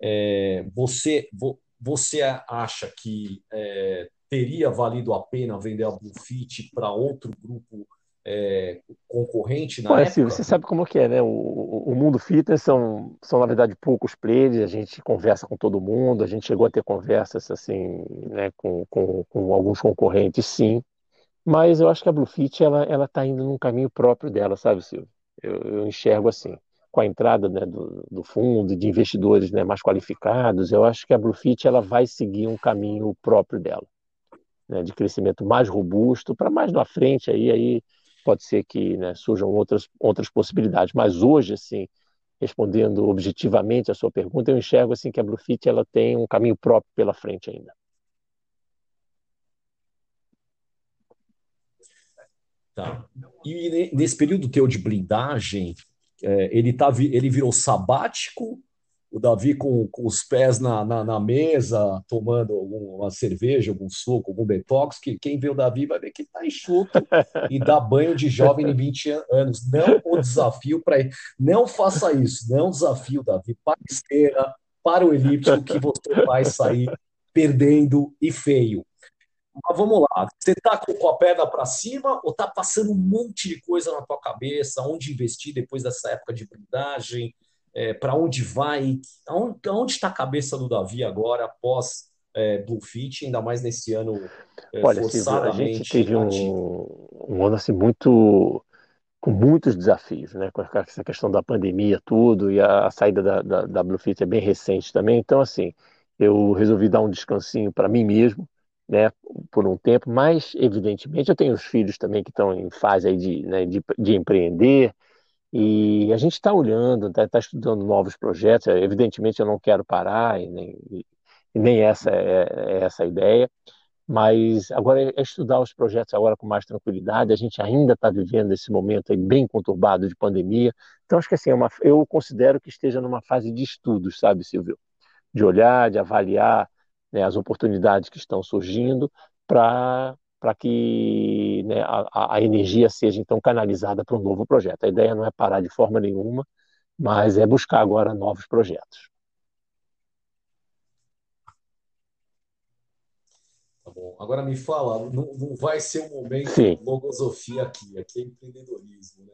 É, você, vo- você acha que é, teria valido a pena vender a Bluefit para outro grupo é, concorrente na Olha, Silvio, época? você sabe como que é, né? O, o mundo fitness são, são, na verdade, poucos players, a gente conversa com todo mundo, a gente chegou a ter conversas, assim, né, com, com, com alguns concorrentes, sim, mas eu acho que a Bluefit, ela, ela tá indo num caminho próprio dela, sabe, Silvio? Eu, eu enxergo assim, com a entrada, né, do, do fundo, de investidores, né, mais qualificados, eu acho que a Bluefit, ela vai seguir um caminho próprio dela, né, de crescimento mais robusto, para mais na frente aí, aí pode ser que né, surjam outras, outras possibilidades. Mas hoje, assim, respondendo objetivamente a sua pergunta, eu enxergo assim que a Bluefit ela tem um caminho próprio pela frente ainda. Tá. E nesse período teu de blindagem, é, ele, tá, ele virou sabático o Davi com, com os pés na, na, na mesa, tomando alguma cerveja, algum suco, algum detox, que quem vê o Davi vai ver que está enxuto (laughs) e dá banho de jovem de 20 anos. Não o desafio para ele. Não faça isso, não desafio, Davi. Para a esteira, para o elíptico, que você vai sair perdendo e feio. Mas vamos lá, você está com a perna para cima ou está passando um monte de coisa na tua cabeça? Onde investir depois dessa época de blindagem? É, para onde vai, onde está a cabeça do Davi agora após é, Bluefit, ainda mais nesse ano é, Olha, forçadamente a gente teve um, um, ano assim muito com muitos desafios, né? Com essa questão da pandemia, tudo e a, a saída da, da, da Bluefit é bem recente também. Então, assim, eu resolvi dar um descansinho para mim mesmo, né? Por um tempo, mas evidentemente eu tenho os filhos também que estão em fase aí de, né, de, de empreender e a gente está olhando, está tá estudando novos projetos. Evidentemente, eu não quero parar, e nem, e nem essa é, é, essa a ideia, mas agora é estudar os projetos agora com mais tranquilidade. A gente ainda está vivendo esse momento bem conturbado de pandemia. Então, acho que assim, é uma, eu considero que esteja numa fase de estudos, sabe, Silvio? De olhar, de avaliar né, as oportunidades que estão surgindo para para que né, a, a, energia seja então canalizada para um novo projeto. A ideia não é parar de forma nenhuma, mas é buscar agora novos projetos. Tá bom. Agora me fala, não, não vai ser um momento Sim. de logosofia aqui, aqui é empreendedorismo, né?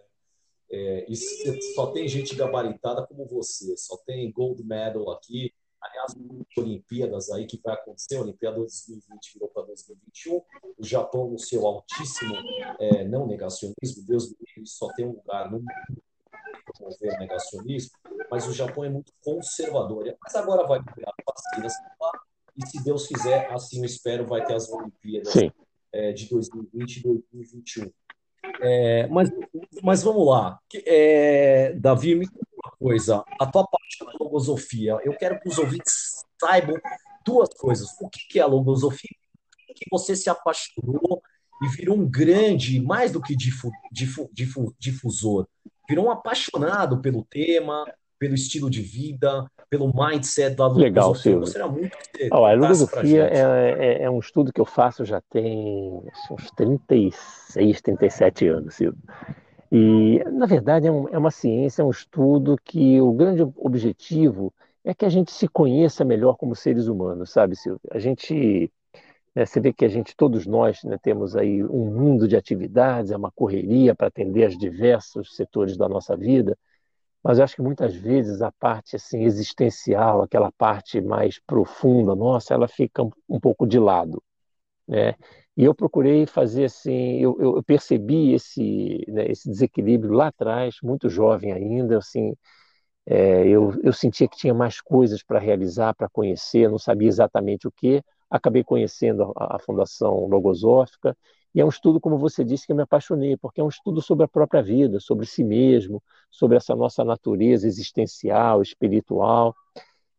É, isso só tem gente gabaritada como você, só tem gold medal aqui, Aliás, Olimpíadas aí que vai acontecer, a Olimpíada 2020 virou para 2021. O Japão, no seu altíssimo é, não negacionismo, Deus do livre, só tem um lugar no mundo promover negacionismo, mas o Japão é muito conservador. Mas agora vai liberar vacinas e, se Deus quiser, assim eu espero, vai ter as Olimpíadas é, de 2020 e 2021. É, mas, mas vamos lá. É, Davi, me coisa, a tua parte da logosofia, eu quero que os ouvintes saibam duas coisas. O que é a logosofia? Que você se apaixonou e virou um grande, mais do que difu, difu, difu, difusor, virou um apaixonado pelo tema, pelo estilo de vida, pelo mindset da logosofia. Legal, Silvio. Gostaria muito oh, a logosofia é, é, é, um estudo que eu faço já tem uns 36, 37 anos, Silvio. E, na verdade, é, um, é, uma ciência, é um estudo que o grande objetivo é que a gente se conheça melhor como seres humanos, sabe, Silvio? A gente, né, você vê que a gente, todos nós, né, temos aí um mundo de atividades, é uma correria para atender aos diversos setores da nossa vida, mas eu acho que muitas vezes a parte assim existencial, aquela parte mais profunda nossa, ela fica um pouco de lado, né? E eu procurei fazer assim, eu, eu percebi esse, né, esse desequilíbrio lá atrás, muito jovem ainda, assim, é, eu, eu sentia que tinha mais coisas para realizar, para conhecer, não sabia exatamente o que. Acabei conhecendo a, a Fundação Logosófica, e é um estudo, como você disse, que eu me apaixonei, porque é um estudo sobre a própria vida, sobre si mesmo, sobre essa nossa natureza existencial, espiritual.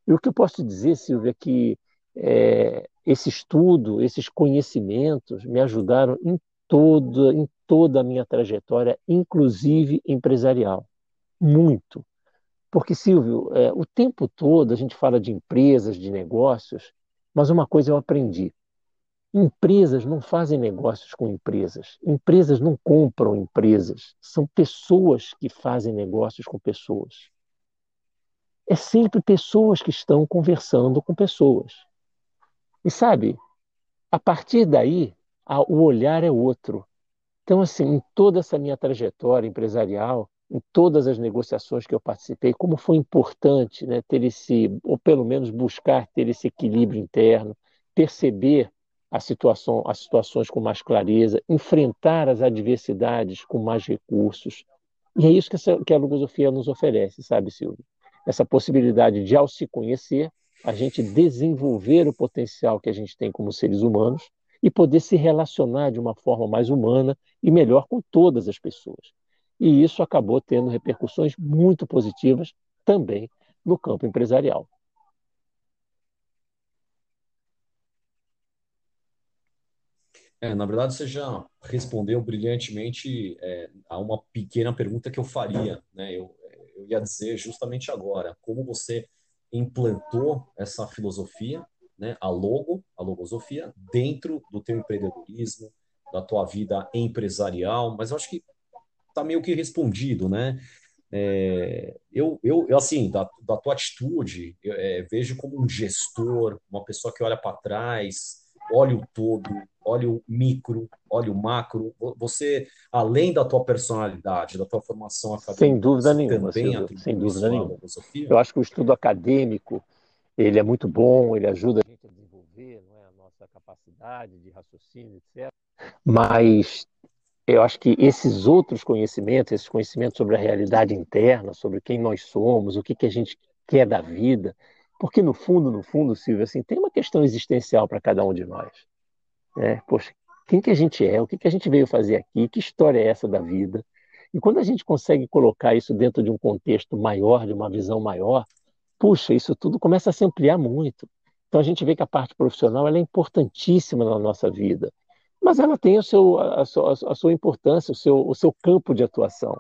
E o que eu posso dizer, Silvia, é que é, esse estudo, esses conhecimentos me ajudaram em toda, em toda a minha trajetória, inclusive empresarial. Muito. Porque, Silvio, é, o tempo todo a gente fala de empresas, de negócios, mas uma coisa eu aprendi. Empresas não fazem negócios com empresas. Empresas não compram empresas. São pessoas que fazem negócios com pessoas. É sempre pessoas que estão conversando com pessoas. E sabe, a partir daí, o olhar é outro. Então, assim, em toda essa minha trajetória empresarial, em todas as negociações que eu participei, como foi importante né, ter esse, ou pelo menos buscar ter esse equilíbrio interno, perceber a situação, as situações com mais clareza, enfrentar as adversidades com mais recursos. E é isso que, essa, que a logosofia nos oferece, sabe, Silvio? Essa possibilidade de, ao se conhecer, a gente desenvolver o potencial que a gente tem como seres humanos e poder se relacionar de uma forma mais humana e melhor com todas as pessoas. E isso acabou tendo repercussões muito positivas também no campo empresarial. É, na verdade, você já respondeu brilhantemente é, a uma pequena pergunta que eu faria. Né? Eu, eu ia dizer justamente agora, como você implantou essa filosofia, né, a logo, a logosofia, dentro do teu empreendedorismo, da tua vida empresarial, mas eu acho que está meio que respondido, né? É, eu, eu, assim, da, da tua atitude, eu, é, vejo como um gestor, uma pessoa que olha para trás, olha o todo, olha o micro, olha o macro. Você, além da tua personalidade, da tua formação acadêmica, sem dúvida nenhuma, também sem dúvida nenhuma. Eu acho que o estudo acadêmico ele é muito bom, ele ajuda a gente a desenvolver não é, a nossa capacidade de raciocínio, etc. Mas eu acho que esses outros conhecimentos, esses conhecimentos sobre a realidade interna, sobre quem nós somos, o que, que a gente quer da vida, porque no fundo, no fundo, Silvio, assim, tem uma questão existencial para cada um de nós. Né? Poxa, quem que a gente é? O que, que a gente veio fazer aqui? Que história é essa da vida? E quando a gente consegue colocar isso dentro de um contexto maior, de uma visão maior, puxa, isso tudo começa a se ampliar muito. Então a gente vê que a parte profissional é importantíssima na nossa vida, mas ela tem o seu, a, sua, a sua importância, o seu, o seu campo de atuação.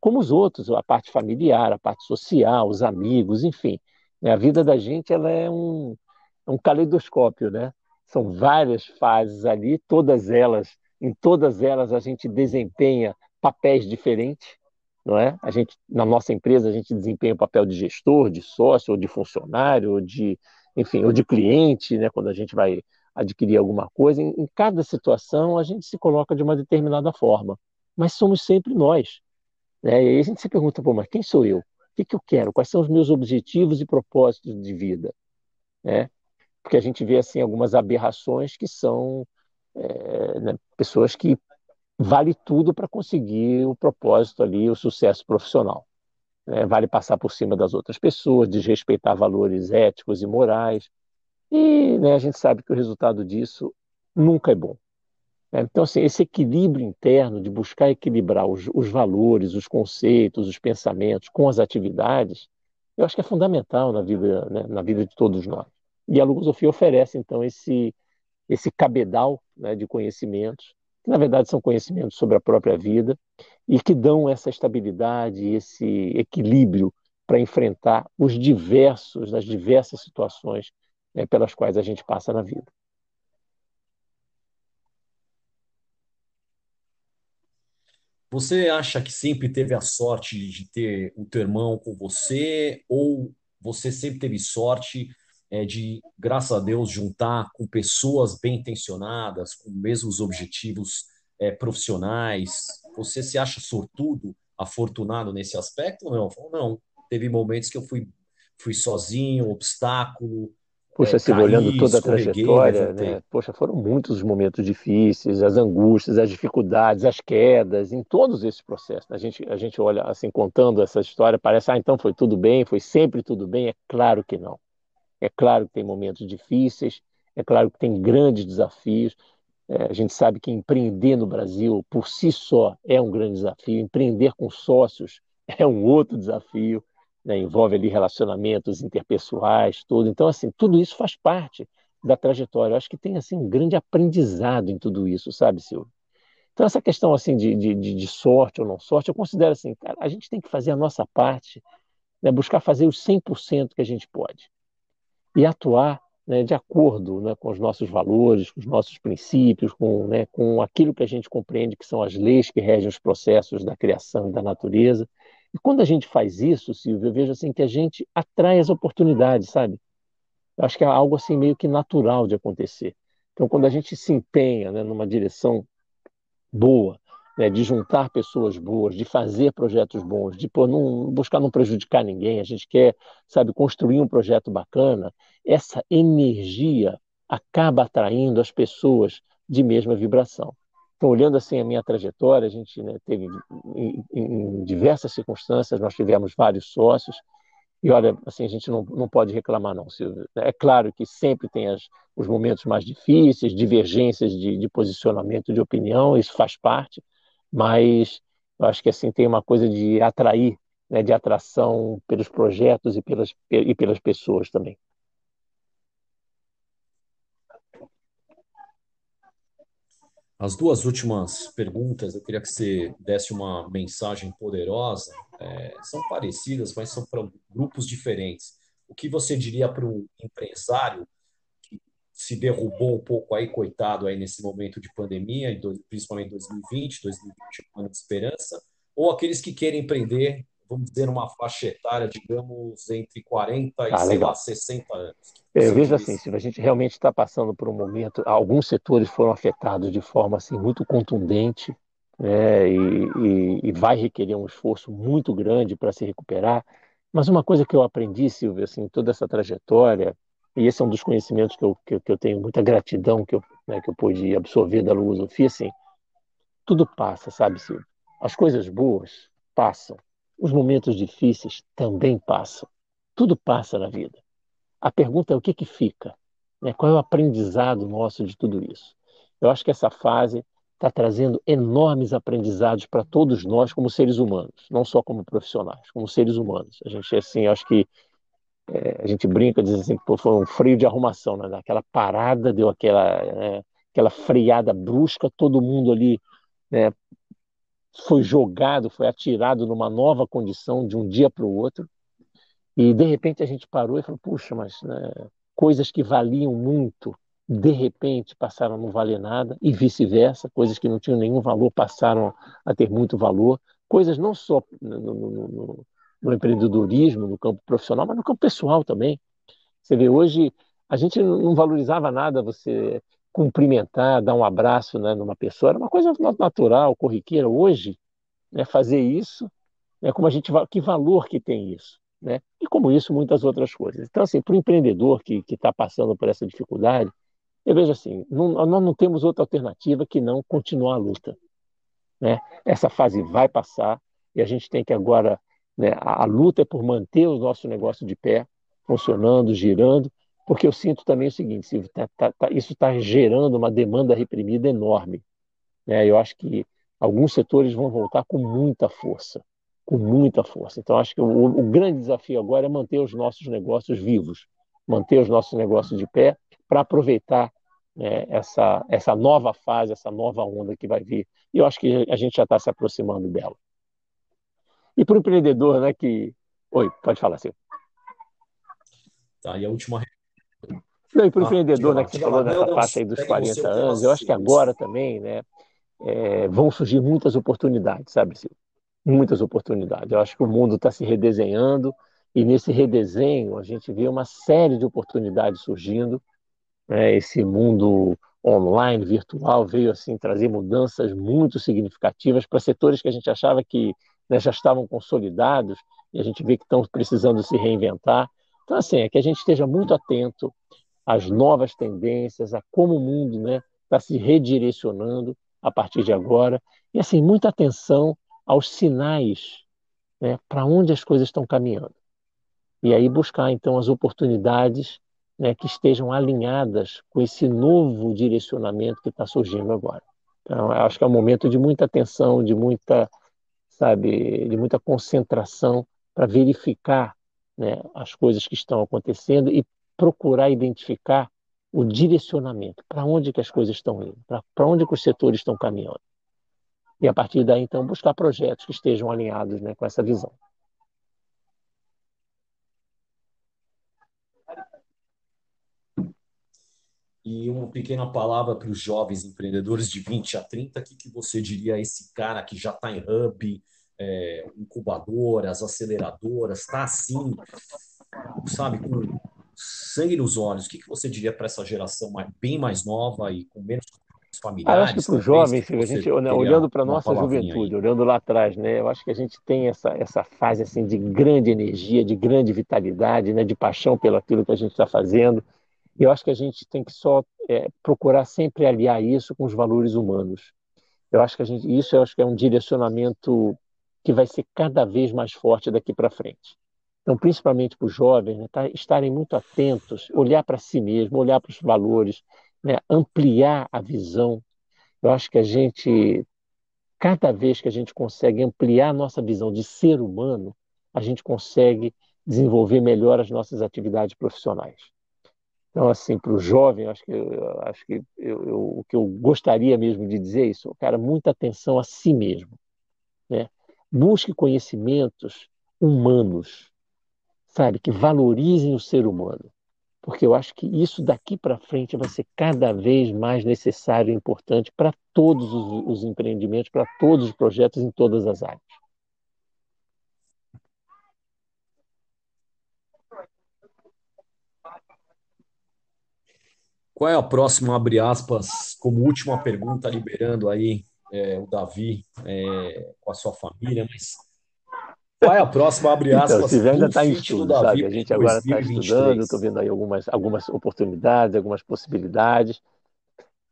Como os outros, a parte familiar, a parte social, os amigos, enfim. Né? A vida da gente ela é um, é um caleidoscópio, né? São várias fases ali, todas elas, em todas elas a gente desempenha papéis diferentes, não é? A gente na nossa empresa a gente desempenha o papel de gestor, de sócio, ou de funcionário, ou de, enfim, ou de cliente, né, quando a gente vai adquirir alguma coisa, em, em cada situação a gente se coloca de uma determinada forma, mas somos sempre nós. Né? E aí a gente se pergunta, pô, mas quem sou eu? O que, que eu quero? Quais são os meus objetivos e propósitos de vida? Né? Porque a gente vê assim algumas aberrações que são é, né, pessoas que vale tudo para conseguir o propósito ali, o sucesso profissional. Né? Vale passar por cima das outras pessoas, desrespeitar valores éticos e morais. E né, a gente sabe que o resultado disso nunca é bom. Né? Então, assim, esse equilíbrio interno de buscar equilibrar os, os, valores, os conceitos, os pensamentos com as atividades, eu acho que é fundamental na vida, né, na vida de todos nós. E a Logosofia oferece, então, esse, esse cabedal né, de conhecimentos, que na verdade são conhecimentos sobre a própria vida, e que dão essa estabilidade, esse equilíbrio para enfrentar os diversos, as diversas situações né, pelas quais a gente passa na vida. Você acha que sempre teve a sorte de ter o teu irmão com você ou você sempre teve sorte é, de, graças a Deus, juntar com pessoas bem intencionadas, com os mesmos objetivos é, profissionais? Você se acha sortudo, afortunado nesse aspecto ou não? Não, teve momentos que eu fui, fui sozinho, obstáculo, Poxa, é, olhando toda a trajetória, né? Poxa, foram muitos os momentos difíceis, as angústias, as dificuldades, as quedas, em todos esses processos. A gente, a gente olha assim, contando essa história, parece, ah, então foi tudo bem, foi sempre tudo bem. É claro que não. É claro que tem momentos difíceis, é claro que tem grandes desafios. É, a gente sabe que empreender no Brasil, por si só, é um grande desafio. Empreender com sócios (laughs) é um outro desafio né, envolve ali relacionamentos interpessoais, tudo. Então, assim, tudo isso faz parte da trajetória. Eu acho que tem assim um grande aprendizado em tudo isso, sabe, Silvio? Então, essa questão assim de, de, de sorte ou não sorte, eu considero assim, cara, a gente tem que fazer a nossa parte, né, buscar fazer os 100% que a gente pode e atuar né, de acordo né, com os nossos valores, com os nossos princípios, com, né, com aquilo que a gente compreende que são as leis que regem os processos da criação e da natureza. E quando a gente faz isso, Silvio, eu vejo assim que a gente atrai as oportunidades, sabe? Eu acho que é algo assim meio que natural de acontecer. Então, quando a gente se empenha né, numa direção boa, né, de juntar pessoas boas, de fazer projetos bons, de pô, não, buscar não prejudicar ninguém, a gente quer, sabe, construir um projeto bacana, essa energia acaba atraindo as pessoas de mesma vibração. Então, olhando assim a minha trajetória, a gente né, teve em, em, diversas circunstâncias, nós tivemos vários sócios, e olha, assim, a gente não, não pode reclamar, não. É claro que sempre tem as, os momentos mais difíceis, divergências de, de posicionamento, de opinião, isso faz parte, mas eu acho que assim tem uma coisa de atrair, né, de atração pelos projetos e pelas, e pelas pessoas também. As duas últimas perguntas, eu queria que você desse uma mensagem poderosa. É, são parecidas, mas são para grupos diferentes. O que você diria para um empresário se derrubou um pouco aí, coitado, aí nesse momento de pandemia, principalmente 2020, 2021, ano de esperança, ou aqueles que querem empreender vamos dizer, uma faixa etária, digamos, entre 40 e, ah, sei lá, 60 anos. Eu vejo assim, se a gente realmente está passando por um momento, alguns setores foram afetados de forma assim muito contundente, né, e, e, e vai requerer um esforço muito grande para se recuperar. Mas uma coisa que eu aprendi, Silvio, assim, toda essa trajetória, e esse é um dos conhecimentos que eu, que, que eu tenho muita gratidão que eu, né, que eu pude absorver da filosofia, assim, tudo passa, sabe, Silvio? As coisas boas passam, os momentos difíceis também passam. Tudo passa na vida. A pergunta é o que, que fica? Né? Qual é o aprendizado nosso de tudo isso? Eu acho que essa fase está trazendo enormes aprendizados para todos nós como seres humanos, não só como profissionais, como seres humanos. A gente, assim, acho que é, a gente brinca, diz assim, foi um freio de arrumação, né? Aquela parada deu aquela, né? aquela freada brusca, todo mundo ali né? foi jogado, foi atirado numa nova condição de um dia para o outro. E de repente a gente parou e falou: puxa, mas né, coisas que valiam muito, de repente passaram a não valer nada, e vice-versa, coisas que não tinham nenhum valor passaram a ter muito valor. Coisas não só no, no, no, no empreendedorismo, no campo profissional, mas no campo pessoal também. Você vê, hoje a gente não valorizava nada você cumprimentar, dar um abraço né, numa pessoa, era uma coisa natural, corriqueira. Hoje, né, fazer isso, né, como a gente, que valor que tem isso, né? E como isso, muitas outras coisas. Então, assim, para o empreendedor que está passando por essa dificuldade, eu vejo assim, não, nós não temos outra alternativa que não continuar a luta, né? Essa fase vai passar e a gente tem que agora, né, a, a luta é por manter o nosso negócio de pé, funcionando, girando, porque eu sinto também o seguinte, Silvio, tá, tá, tá, isso está gerando uma demanda reprimida enorme. Né? Eu acho que alguns setores vão voltar com muita força, com muita força. Então, acho que o, o grande desafio agora é manter os nossos negócios vivos, manter os nossos negócios de pé, para aproveitar né, essa, essa nova fase, essa nova onda que vai vir. E eu acho que a gente já está se aproximando dela. E para o empreendedor, né, que... Oi, pode falar, Silvio. Tá, e a última não, e para o ah, empreendedor, né, que você falou nessa faixa aí dos 40 anos, eu acho que agora também, né, é, vão surgir muitas oportunidades, sabe, Silvio? Muitas oportunidades. Eu acho que o mundo está se redesenhando E nesse redesenho, a gente vê uma série de oportunidades surgindo. Né? Esse mundo online, virtual, veio assim trazer mudanças muito significativas para setores que a gente achava que né, já estavam consolidados e a gente vê que estão precisando se reinventar. Então, assim, é que a gente esteja muito atento às novas tendências, a como o mundo está né, tá se redirecionando a partir de agora. E, assim, muita atenção aos sinais né, para onde as coisas estão caminhando. E aí buscar, então, as oportunidades né, que estejam alinhadas com esse novo direcionamento que está surgindo agora. Então, acho que é um momento de muita atenção, de muita, sabe, de muita concentração para verificar né, as coisas que estão acontecendo e procurar identificar o direcionamento, para onde que as coisas estão indo, para onde que os setores estão caminhando. E a partir daí, então, buscar projetos que estejam alinhados né, com essa visão. E uma pequena palavra para os jovens empreendedores de 20 a 30, o que, que você diria a esse cara que já está em hub, é, incubadoras, aceleradoras, está assim, sabe, com sangue nos olhos, o que, que você diria para essa geração mais, bem mais nova e com menos familiares? Ah, acho que para os jovens, a gente, né, olhando para a nossa juventude, aí. olhando lá atrás, né, eu acho que a gente tem essa, essa fase assim de grande energia, de grande vitalidade, né, de paixão pelo aquilo que a gente está fazendo, eu acho que a gente tem que só é, procurar sempre aliar isso com os valores humanos. Eu acho que a gente, isso eu acho que é um direcionamento que vai ser cada vez mais forte daqui para frente. Então, principalmente para os jovens, né, tá, estarem muito atentos, olhar para si mesmo, olhar para os valores, né, ampliar a visão. Eu acho que a gente, cada vez que a gente consegue ampliar a nossa visão de ser humano, a gente consegue desenvolver melhor as nossas atividades profissionais. Então, assim, para o jovem, acho que, acho que eu, eu, o que eu gostaria mesmo de dizer é isso, cara, muita atenção a si mesmo. Né? Busque conhecimentos humanos, sabe, que valorizem o ser humano. Porque eu acho que isso daqui para frente vai ser cada vez mais necessário e importante para todos os, os empreendimentos, para todos os projetos em todas as áreas. Qual é a próxima, abre aspas, como última pergunta, liberando aí é, o Davi é, com a sua família, mas qual é a próxima, abre então, aspas, então, ainda está em estudo, sabe? A gente agora está estudando, estou vendo aí algumas, algumas oportunidades, algumas possibilidades,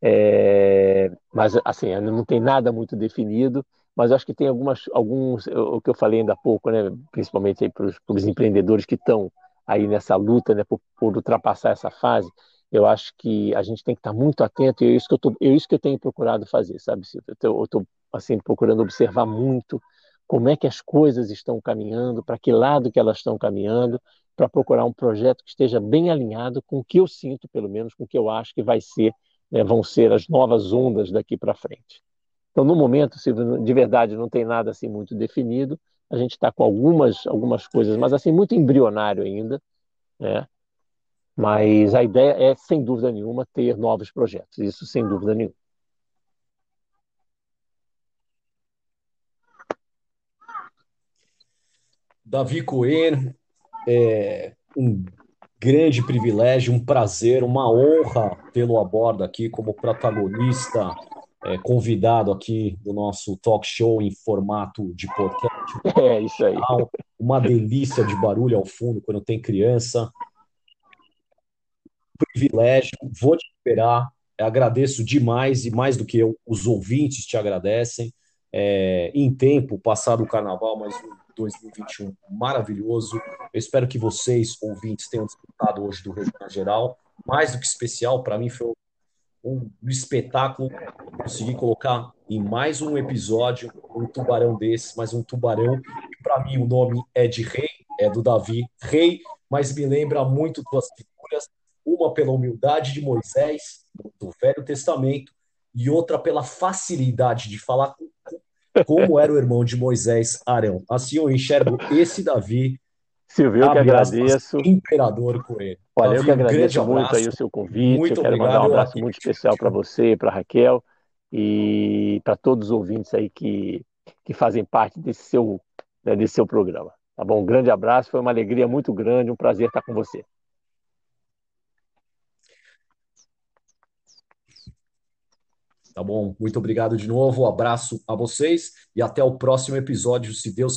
é, mas assim, não tem nada muito definido, mas acho que tem algumas, alguns, o que eu falei ainda há pouco, né, principalmente para os empreendedores que estão aí nessa luta né, por, por ultrapassar essa fase, eu acho que a gente tem que estar muito atento e é isso que eu, tô, é isso que eu tenho procurado fazer, sabe, Silvio? Eu estou assim, procurando observar muito como é que as coisas estão caminhando, para que lado que elas estão caminhando, para procurar um projeto que esteja bem alinhado com o que eu sinto, pelo menos, com o que eu acho que vai ser, né, vão ser as novas ondas daqui para frente. Então, no momento, Silvio, de verdade, não tem nada assim muito definido. A gente está com algumas, algumas coisas, mas assim muito embrionário ainda, né? Mas a ideia é, sem dúvida nenhuma, ter novos projetos, isso sem dúvida nenhuma. Davi Coelho, é um grande privilégio, um prazer, uma honra tê-lo a bordo aqui como protagonista, é, convidado aqui do nosso talk show em formato de podcast. É isso aí. Uma delícia de barulho ao fundo quando tem criança privilégio, vou te esperar. Agradeço demais e mais do que eu, os ouvintes te agradecem. É, em tempo, passado o carnaval, mas um 2021 maravilhoso. Eu espero que vocês, ouvintes, tenham desfrutado hoje do Regional Geral. Mais do que especial, para mim foi um, espetáculo conseguir colocar em mais um episódio um tubarão desse, mas um tubarão para mim o nome é de rei, é do Davi, rei, mas me lembra muito duas figuras uma pela humildade de Moisés, do Velho Testamento, e outra pela facilidade de falar como era o irmão de Moisés, Arão. Assim eu enxergo esse Davi. Silvio, eu que agradeço. Imperador Coelho. Olha, Davi, eu que agradeço um muito abraço. aí o seu convite. Muito eu quero obrigado, mandar um abraço muito especial para você, para Raquel e para todos os ouvintes aí que, que fazem parte desse seu, né, desse seu programa. Tá bom? Um grande abraço, foi uma alegria muito grande, um prazer estar com você. Tá bom? Muito obrigado de novo, um abraço a vocês e até o próximo episódio, se Deus